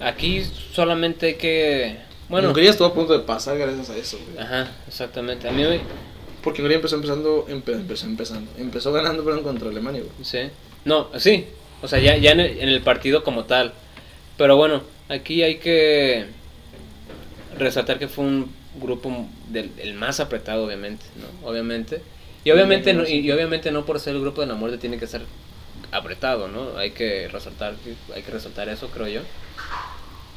Aquí solamente hay que... Bueno, Hungría estuvo a punto de pasar gracias a eso, güey. ajá, exactamente. A mí me... Porque Hungría empezó empezando, empe- empezó empezando, empezó ganando perdón, contra Alemania, güey. Sí. No, sí. O sea, ya, ya en, el, en el partido como tal. Pero bueno, aquí hay que resaltar que fue un grupo del, el más apretado, obviamente, ¿no? Obviamente. Y obviamente, no, y, y obviamente no por ser el grupo de la muerte tiene que ser apretado, ¿no? Hay que resaltar, hay que resaltar eso, creo yo.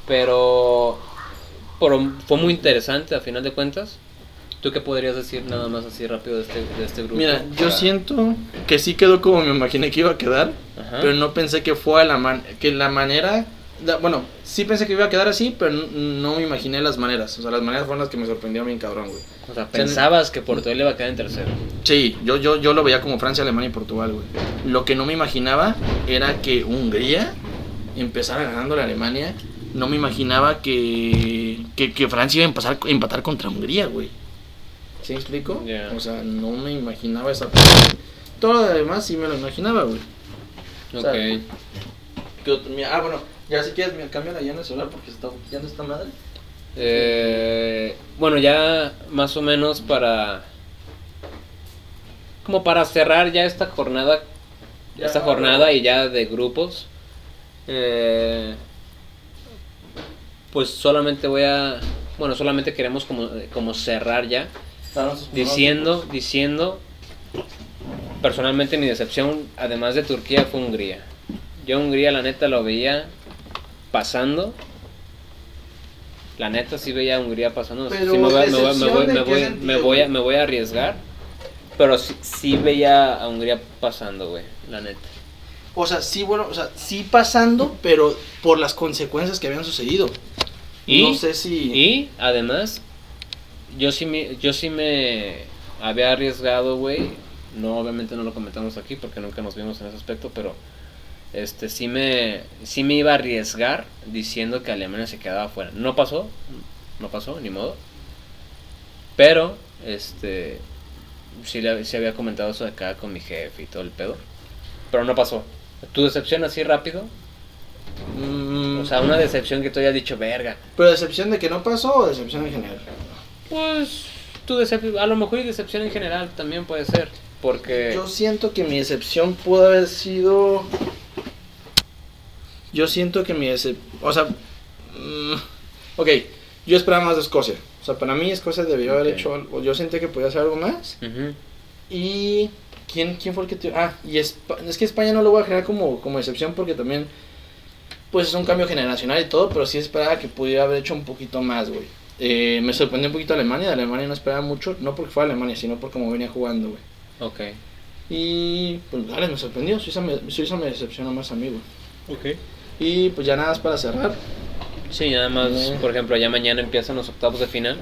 Pero, pero fue muy interesante a final de cuentas. ¿Tú qué podrías decir nada más así rápido de este, de este grupo? Mira, yo Para- siento que sí quedó como me imaginé que iba a quedar, Ajá. pero no pensé que fue la man que la manera, bueno, sí pensé que iba a quedar así, pero no, no me imaginé las maneras, o sea, las maneras fueron las que me sorprendió bien cabrón, güey. O sea, pensabas que Portugal iba a quedar en tercero. Sí, yo, yo, yo lo veía como Francia, Alemania y Portugal, güey. Lo que no me imaginaba era que Hungría empezara ganando a la Alemania. No me imaginaba que, que, que Francia iba a empezar, empatar contra Hungría, güey. ¿Sí me explico? Ya. O sea, no me imaginaba esa parte. Todo lo demás sí me lo imaginaba, güey. O sea, Ok. ¿Qué otro? Mira, ah, bueno, ya si quieres, me cámbiala ya en el celular porque está ya no está madre. Eh, bueno, ya más o menos para... Como para cerrar ya esta jornada, Ya, esta jornada y ya de grupos. eh, pues solamente voy a... Bueno, solamente queremos como, como cerrar ya. Diciendo, diciendo, personalmente mi decepción, además de Turquía, fue Hungría. Yo Hungría, la neta, lo veía pasando. La neta, sí veía a Hungría pasando. Sí me, voy, a- me voy me voy- ¿de me qué voy- sentido, me voy a, güey? me voy a arriesgar. Pero sí, sí veía a Hungría pasando, güey, la neta. O sea, sí, bueno, o sea, sí pasando, pero por las consecuencias que habían sucedido. Y, no sé si. y además, yo sí me, yo sí me había arriesgado, güey. No, obviamente no lo comentamos aquí porque nunca nos vimos en ese aspecto, pero este sí me, sí me iba a arriesgar diciendo que Alemania se quedaba fuera. No pasó, no pasó, ni modo. Pero, este, sí, le, sí había comentado eso de acá con mi jefe y todo el pedo. Pero no pasó. ¿Tu decepción así rápido? Mm, O sea, una decepción que tú hayas dicho, verga. ¿Pero decepción de que no pasó o decepción en general? Pues tu decep- a lo mejor y decepción en general también puede ser, porque Yo siento que mi decepción pudo haber sido. Yo siento que mi decepción. O sea. mm, ok, yo esperaba más de Escocia. O sea, para mí Escocia debió haber Ok. hecho algo. Yo sentía que podía hacer algo más. Ujú. Y. ¿Quién, quién fue el que te.? Ah, y Espa- es que España no lo voy a crear como, como decepción porque también. Pues es un cambio generacional y todo, pero sí esperaba que pudiera haber hecho un poquito más, güey. Eh, me sorprendió un poquito Alemania. De Alemania no esperaba mucho, no porque fuera Alemania, sino por cómo venía jugando, güey. ok. Y pues Gales me sorprendió, Suiza me, Suiza me decepcionó más a mí, güey. Ok. Y pues ya nada más para cerrar, Sí, nada más, Eh. por ejemplo, ya mañana empiezan los octavos de final.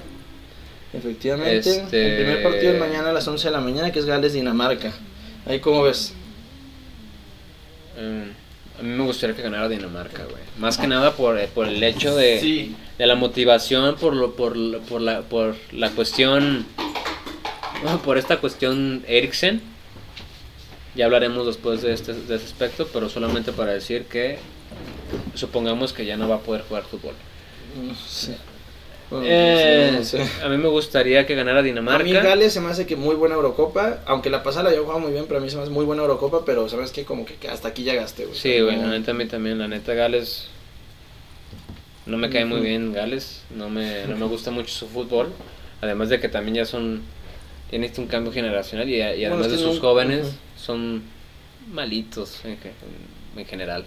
efectivamente, Este- el primer partido es mañana a las 11 de la mañana, que es Gales-Dinamarca. Ahí como ves. Mm, a mí me gustaría que ganara Dinamarca, güey. Más que nada por, eh, por el hecho de, Sí, de la motivación, por, lo, por, lo- por, la, por la cuestión, por esta cuestión Eriksen. Ya hablaremos después de este, de ese aspecto, pero solamente para decir que supongamos que ya no va a poder jugar fútbol. no sé. Bueno, Eh, no sé. A mí me gustaría que ganara A mí Dinamarca. Gales se me hace que muy buena Eurocopa, aunque la pasada la había jugado muy bien, pero a mí se me hace muy buena Eurocopa, pero sabes que como que hasta aquí llegaste, güey. Sí, güey, la neta a mí también, la neta Gales no me cae muy bien Gales, no me, no me gusta mucho su fútbol, además de que también ya son, tiene este un cambio generacional y, y además Bueno, de sus jóvenes son malitos en general.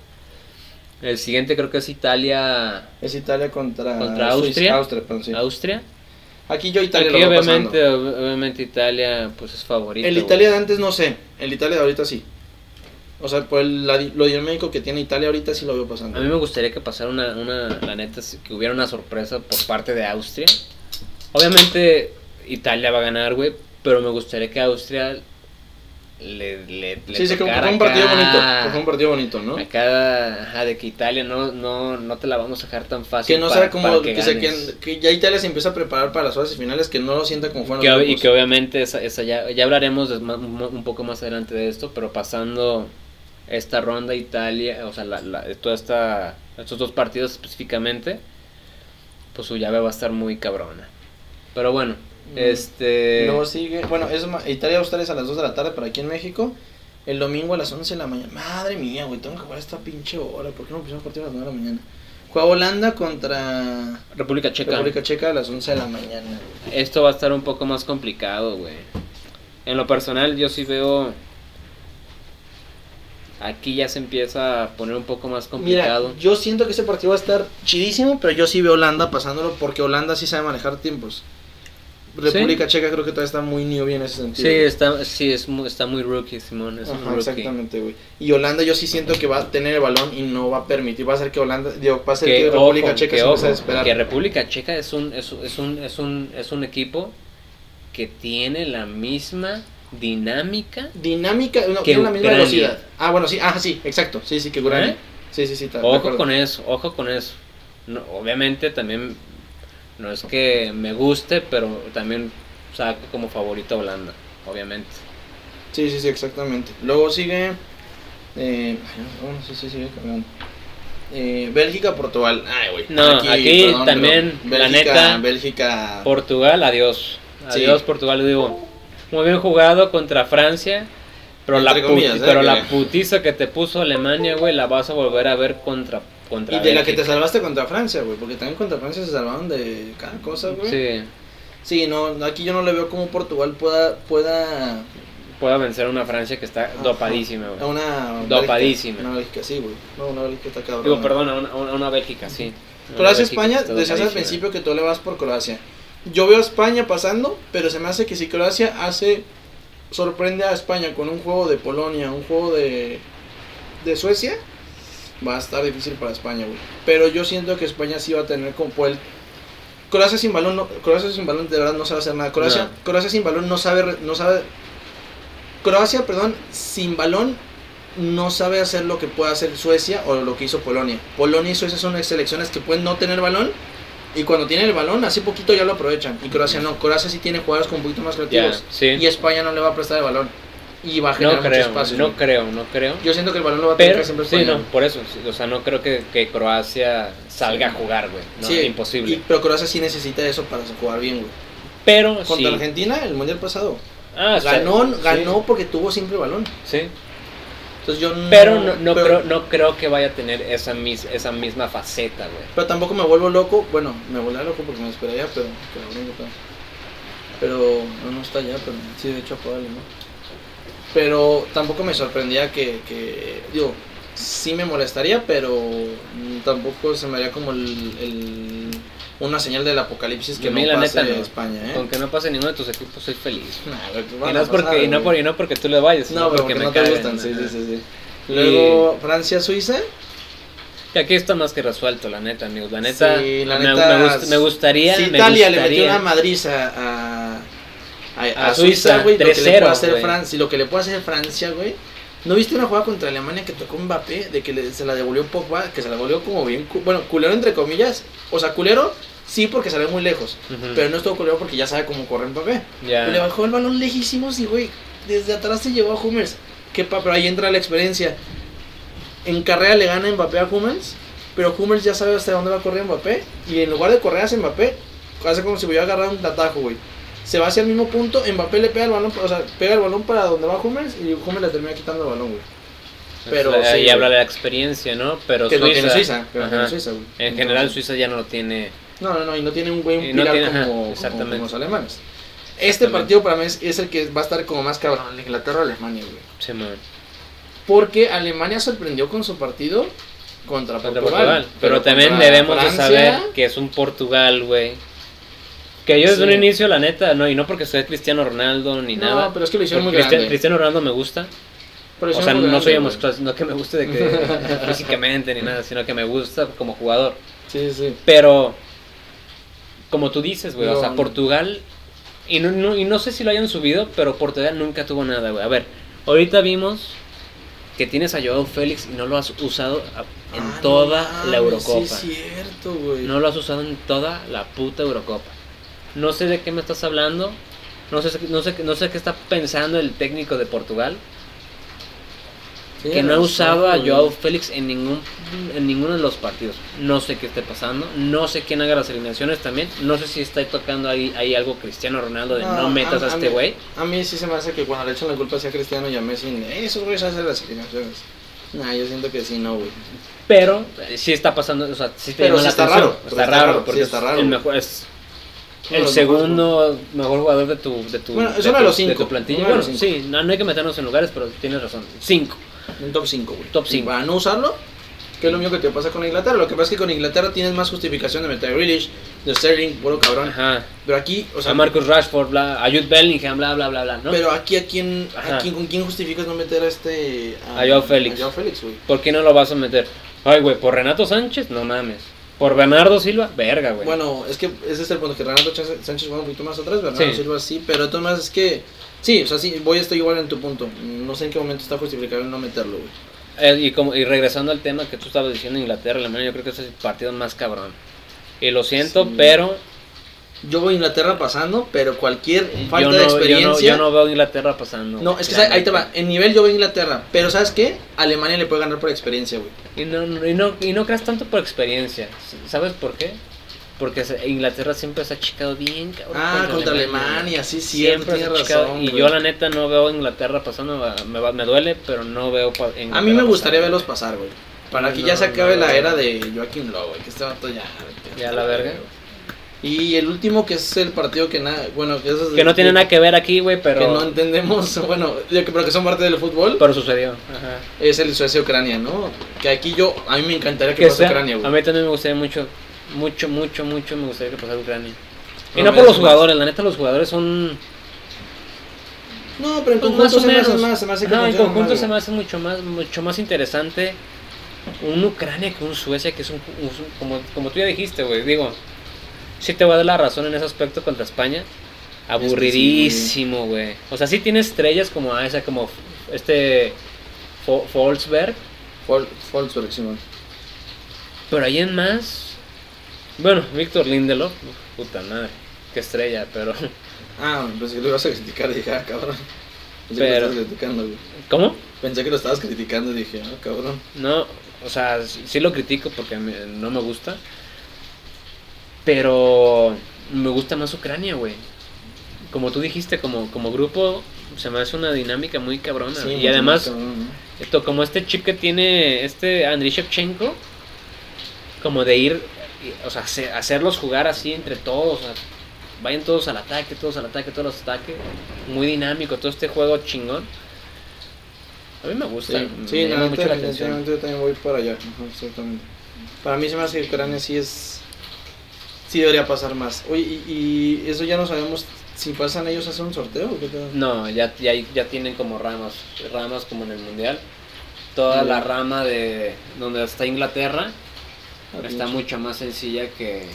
El siguiente creo que es Italia, Es Italia contra, Contra Austria. Austria, perdón, sí. Austria. Aquí yo Italia Aquí lo veo obviamente, pasando. ob- obviamente Italia pues es favorito. El. Italia de antes no sé, el Italia de ahorita sí. O sea, por el, la- lo dinámico que tiene Italia ahorita sí lo veo pasando. A mí me gustaría que pasara una, una, la neta, que hubiera una sorpresa por parte de Austria. Obviamente Italia va a ganar, güey, pero me gustaría que Austria le, le, le sí, sí, fue un partido bonito, fue un partido bonito, ¿no? Acá, ajá, de que Italia no, no, no te la vamos a dejar tan fácil Que no para- sea como que, ya Italia se empieza a preparar para las fases finales, que no lo sienta como fueron Que los ob- y que obviamente esa, esa ya, ya hablaremos de un poco más adelante de esto, pero pasando esta ronda Italia, o sea, la, la, toda esta, estos dos partidos específicamente, pues su llave va a estar muy cabrona. Pero bueno. Este... Luego sigue, bueno, es ma- Italia-Australia es a las 2 de la tarde, pero aquí en México, el domingo a las 11 de la mañana. Madre mía, güey, tengo que jugar esta pinche hora, ¿por qué no pusieron partido a las 9 de la mañana? Juega Holanda contra República Checa. República Checa a las 11 de la mañana. Esto va a estar un poco más complicado, güey. En lo personal, yo sí veo. Aquí ya se empieza a poner un poco más Mira, complicado. yo siento que ese partido va a estar chidísimo, pero yo sí veo Holanda pasándolo porque Holanda sí sabe manejar tiempos. República Checa creo que todavía está muy newbie en ese sí, sentido. está, sí es muy, está muy rookie, Simón. Es Ajá, rookie. exactamente, güey. Y Holanda yo sí siento que va a tener el balón y no va a permitir, va a hacer que Holanda, digo, va a hacer que, Que, República ojo, Checa que, se empiece a ojo, desesperar. que República Checa es un, es, es un, es, un, es un equipo que tiene la misma dinámica. Dinámica, no, Que tiene la misma Ucrania. velocidad. Ah, bueno, sí, ah, sí, exacto. Sí, sí, que Ucrania. ¿Eh? Sí, sí, sí, Ojo con eso, ojo con eso. No, obviamente también no es que me guste, pero también saco como favorito a Holanda, obviamente. Sí, sí, sí, exactamente. Luego sigue. Eh, bueno, sí, sí, sigue cargando. Eh, Bélgica, Portugal. Ay, güey. No, aquí también, perdón. la Bélgica, neta, Bélgica. Portugal, adiós. Sí. Adiós Portugal, digo. Muy bien jugado contra Francia, pero, la, Entre puti- comillas, ¿eh? pero Que- la putiza que te puso Alemania, güey, la vas a volver a ver contra contra Y de la que te salvaste contra Francia, güey. Porque también contra Francia se salvaron de cada cosa, güey. Sí, Sí, no, aquí yo no le veo cómo Portugal pueda. pueda pueda vencer a una Francia que está dopadísima, a güey. una. Dopadísima. Bélgica. Una Bélgica, sí, güey. No, una Bélgica está cabrón. Digo, perdón, a una, a una- Bélgica, sí. Una Croacia, Bélgica España, que está decías al principio que tú le vas por Croacia. Yo veo a España pasando, pero se me hace que si Croacia hace, sorprende a España con un juego de Polonia, un juego de, de Suecia, va a estar difícil para España, güey. Pero yo siento que España sí va a tener como pues, el... Croacia sin balón, no, Croacia sin balón de verdad no sabe hacer nada. Croacia, No. Croacia sin balón no sabe, no sabe... Croacia, perdón, sin balón no sabe hacer lo que puede hacer Suecia o lo que hizo Polonia. Polonia y Suecia son selecciones que pueden no tener balón y cuando tienen el balón, así poquito ya lo aprovechan. Y Croacia no, Croacia sí tiene jugadores con un poquito más creativos. sí. Y España no le va a prestar el balón. Y va a generar No mucho creo, espacio. no creo, no creo. Yo siento que el balón lo va a tener Pero, siempre sí, no, por eso, o sea, no creo que, que Croacia salga Sí. a jugar, güey. No, Sí, imposible. y- pero Croacia sí necesita eso para jugar bien, güey. Pero Contra sí. Argentina, el mundial pasado. Ah, o sea, ganó, sí, ganó porque tuvo siempre balón. Sí. Entonces yo no. Pero no, no, pero- creo, no creo que vaya a tener esa, mis, esa misma faceta, güey. Pero tampoco me vuelvo loco. Bueno, me volvería loco porque me esperaría, pero. Pero, pero- no, no está ya, pero sí, de hecho, probable, ¿no? Pero tampoco me sorprendía que, que. Digo, sí me molestaría, pero tampoco se me haría como el. el- una señal del apocalipsis que no la pase neta, no. Güey, ¿eh? Aunque no pase ninguno de tus equipos, soy feliz. Nah, pues Y no, es porque, pasar, y, no por, y no porque tú le vayas, No, pero porque, no te cagan, gustan, sí, sí, sí, sí. Y- Luego, Francia-Suiza. Que aquí está más que resuelto, la neta, amigos. La neta, Sí, la me, neta, me gust- me gustaría. Si me Italia le gustaría- metió una madriza a, a, Suiza, güey, lo que le 3-0, puede hacer. Francia, lo que le puede hacer Francia, güey. ¿No viste una jugada contra Alemania que tocó Mbappé de que le- se la devolvió Pogba, que se la devolvió como bien, bueno, culero entre comillas, o sea, culero sí porque salió muy lejos, pero no estuvo culero porque ya sabe cómo correr Mbappé. Ya. Y Le bajó el balón lejísimos y, güey, desde atrás se llevó a Hummels. Qué pa, pero ahí entra la experiencia. En carrera le gana Mbappé a Hummels, pero Hummels ya sabe hasta dónde va a correr Mbappé. Y en lugar de correr hacia Mbappé, hace como si hubiera agarrado un atajo, güey. Se va hacia el mismo punto, Mbappé le pega el balón, o sea, pega el balón para donde va Hummels y Hummels le termina quitando el balón, güey. Pero sí, ahí güey. habla de la experiencia, ¿no? Pero Que no Suiza, tiene Suiza, que no tiene Suiza, güey. En general, Suiza ya no lo tiene. No, no, no, y no tiene un güey un no pilar tiene, como, como- exactamente. como los alemanes. Este partido para mí es, es el que va a estar como más cabrón, Inglaterra-Alemania, güey. Simón. Porque Alemania sorprendió con su partido contra Contra Portugal. Portugal. Pero, también debemos de saber que es un Portugal, güey. Que yo desde Sí. un inicio, la neta, no, y no porque soy Cristiano Ronaldo ni No, nada. pero es que lo hicieron muy Cristian- grande. Cristiano Ronaldo me gusta. Pero O sea, no grande, soy homosexual, no que me guste de que (laughs) físicamente ni nada, sino que me gusta como jugador. Sí, sí. Pero, como tú dices, güey, o No, sea, no. Portugal, y no, no- y no sé si lo hayan subido, pero Portugal nunca tuvo nada, güey. A ver, ahorita vimos que tienes a Joao Félix y no lo has usado en Ah, no toda la Eurocopa. Sí, es cierto, güey. No lo has usado en toda la puta Eurocopa. No sé de qué me estás hablando. No sé, no sé, no sé qué está pensando el técnico de Portugal. Sí, que no ha usado a. Joao Félix en ningún en ninguno de los partidos. No sé qué esté pasando. No sé quién haga las alineaciones también. No sé si está tocando ahí, ahí algo Cristiano Ronaldo de no, metas a, este güey. A mí sí se me hace que cuando le echan la culpa hacia Cristiano y a Messi, esos güeyes hacen las alineaciones. Nah, yo siento que sí, no, güey. Pero eh, sí está pasando, o sea, sí te Pero llama sí la está atención. raro, Está, está raro, raro, porque sí está es raro, el mejor, es el segundo mejor jugador de tu, de tu, Bueno, es de uno de tu- los cinco, tu plantilla. uno de Bueno, los sí, no, no hay que meternos en lugares, pero tienes razón. Cinco. Un top 5, güey. Top Y cinco. Para no usarlo, que es lo mismo que te pasa con Inglaterra. Lo que pasa es que con Inglaterra tienes más justificación de meter a Grealish, de Sterling, puro cabrón. Ajá. Pero aquí, o sea, a Marcus Rashford, bla, a Jude Bellingham, bla, bla, bla, bla, ¿no? pero aquí a quién, a quién, con quién justificas no meter a este A Joao Félix. A Joao Félix, güey. ¿Por qué no lo vas a meter? Ay, güey, por Renato Sánchez, no mames. Por Bernardo Silva, verga, güey. Bueno, es que ese es el punto que Renato Ch- Sánchez juega un poquito más atrás, Bernardo Sí. Silva sí, pero de maneras es que sí, o sea, sí, voy a estar igual en tu punto. No sé en qué momento está justificado el no meterlo, güey. Eh, y, como, y regresando al tema que tú estabas diciendo, Inglaterra, Alemania, yo creo que ese es el partido más cabrón. Y lo siento, Sí. pero Yo voy a Inglaterra pasando, pero cualquier falta no, de yo, no, experiencia yo no veo Inglaterra pasando. No, es que ahí te va. En nivel yo veo Inglaterra. Pero ¿sabes qué? Alemania le puede ganar por experiencia, güey. Y no, y, no, y no creas tanto por experiencia. ¿Sabes por qué? Porque Inglaterra siempre se ha achicado bien, cabrón. Ah, contra Alemania, sí, Siempre se razón, Y yo, la neta, no veo Inglaterra pasando. Me, va- me duele, pero no veo. pa- A Inglaterra mí me gustaría pasando. verlos pasar, güey. Para que ya se acabe no, la era de Joaquín Lowe, güey. Que este vato ya. Ya la verga. Y el último que es el partido que nada. Bueno, que, eso es Que no tiene nada que ver aquí, güey, pero. Que no entendemos. (laughs) Bueno, pero que son parte del fútbol. Pero sucedió. Ajá. Es el Suecia-Ucrania, ¿no? Que aquí yo. A mí me encantaría que, Que pase sea- Ucrania, a güey. mí también me gustaría mucho, mucho, mucho, mucho me gustaría que pasara Ucrania. Y No, por los más. jugadores, la neta los jugadores son No, pero en pues, conjunto se me hace más. Se me hace Ajá, en conjunto más, se me hace mucho más, mucho más interesante un Ucrania que un Suecia, que es un, un- como, como tú ya dijiste, güey, digo, sí te voy a dar la razón en ese aspecto contra España. Aburridísimo, güey. O sea, sí tiene estrellas como a esa, como este Fo- Forsberg, Fol- Wolfsburg, Simón. Pero ahí en más. Bueno, Víctor Lindelof, puta madre, qué estrella, pero. (laughs) Ah, pensé que lo ibas a criticar dije, ah, cabrón. Pensé que Pero- lo estabas criticando, güey. ¿Cómo? Pensé que lo estabas criticando y dije, ah, cabrón. No, o sea, sí lo critico porque no me gusta. Pero me gusta más Ucrania, güey. Como tú dijiste, como, como grupo, se me hace una dinámica muy cabrona. Sí, y además, esto, como este chip que tiene este Andriy Shevchenko, como de ir, o sea, hace- hacerlos jugar así entre todos, o sea, vayan todos al ataque, todos al ataque, todos al ataque, muy dinámico, todo este juego chingón. A mí me gusta, Sí, me sí llama nada, mucho la atención. yo también voy para allá. Ajá, exactamente. Para mí se me hace que Ucrania sí es. Sí debería pasar más. Oye, y, y eso ya no sabemos si pasan ellos a hacer un sorteo o qué. No, ya, ya, ya tienen como ramas, ramas como en el mundial. Toda Mm. la rama de donde está Inglaterra Ah, está pinche. mucho más sencilla que,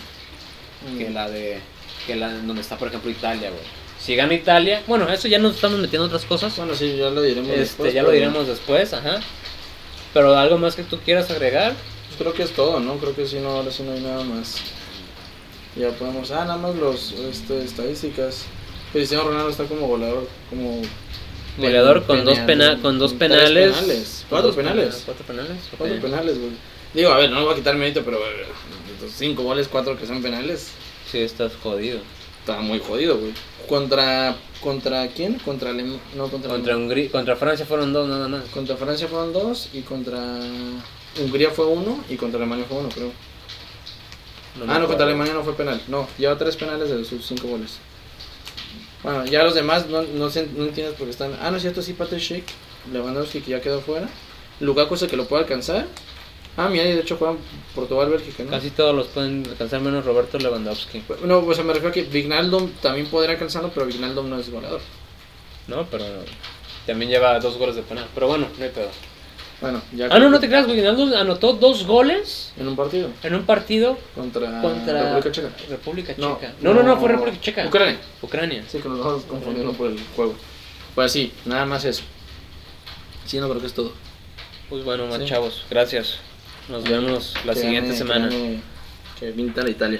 que Mm. la de que la donde está por ejemplo Italia, güey. Si gana Italia, bueno, eso ya nos estamos metiendo en otras cosas. Bueno, sí, ya lo diremos Este, después. ya lo diremos después, ajá. Pero algo más que tú quieras agregar? pues creo que es todo, ¿no? Creo que sí, no, ahora sí no hay nada más. Ya podemos. Ah, nada más los este, estadísticas. Cristiano Ronaldo está como goleador, como. Goleador con dos pena, con dos penales. Cuatro penales. Cuatro penales. Cuatro penales, güey. Digo, a ver, no me voy a quitar mérito, pero eh, cinco goles, cuatro que son penales, Sí, estás jodido. está muy jodido, güey. ¿Contra contra quién? Contra Alem no contra Contra Hungría, contra Francia fueron dos nada más. contra Francia fueron dos y contra Hungría fue uno y contra Alemania fue uno, creo. Ah, no, contra Alemania no fue penal. No, lleva tres penales de sus cinco goles. Bueno, ya los demás no, no, sé- no entiendes por qué están. Ah, no es cierto, sí, Patrick Schick, Lewandowski que ya quedó fuera. Lukaku es el que lo puede alcanzar. Ah, mira, y de hecho juegan Portugal-Bélgica, ¿no? Casi todos los pueden alcanzar menos Roberto Lewandowski. No, pues me refiero a que Vignaldum también podría alcanzarlo, pero Vignaldum no es goleador. No, pero también lleva dos goles de penal. Pero bueno, no hay pedo. Bueno, ya. Ah, no, no te creas, Wijnaldum anotó dos goles En un partido en un partido contra, contra República Checa. República No, Checa. No, no, no, fue República Checa. Ucrania. Ucrania. Sí, que nos vamos confundiendo por el juego. Pues sí, nada más eso. Sí, no creo que es todo. Pues bueno, más Sí. chavos, gracias. Nos vemos la Que siguiente gane- semana. Que, que pinta la Italia.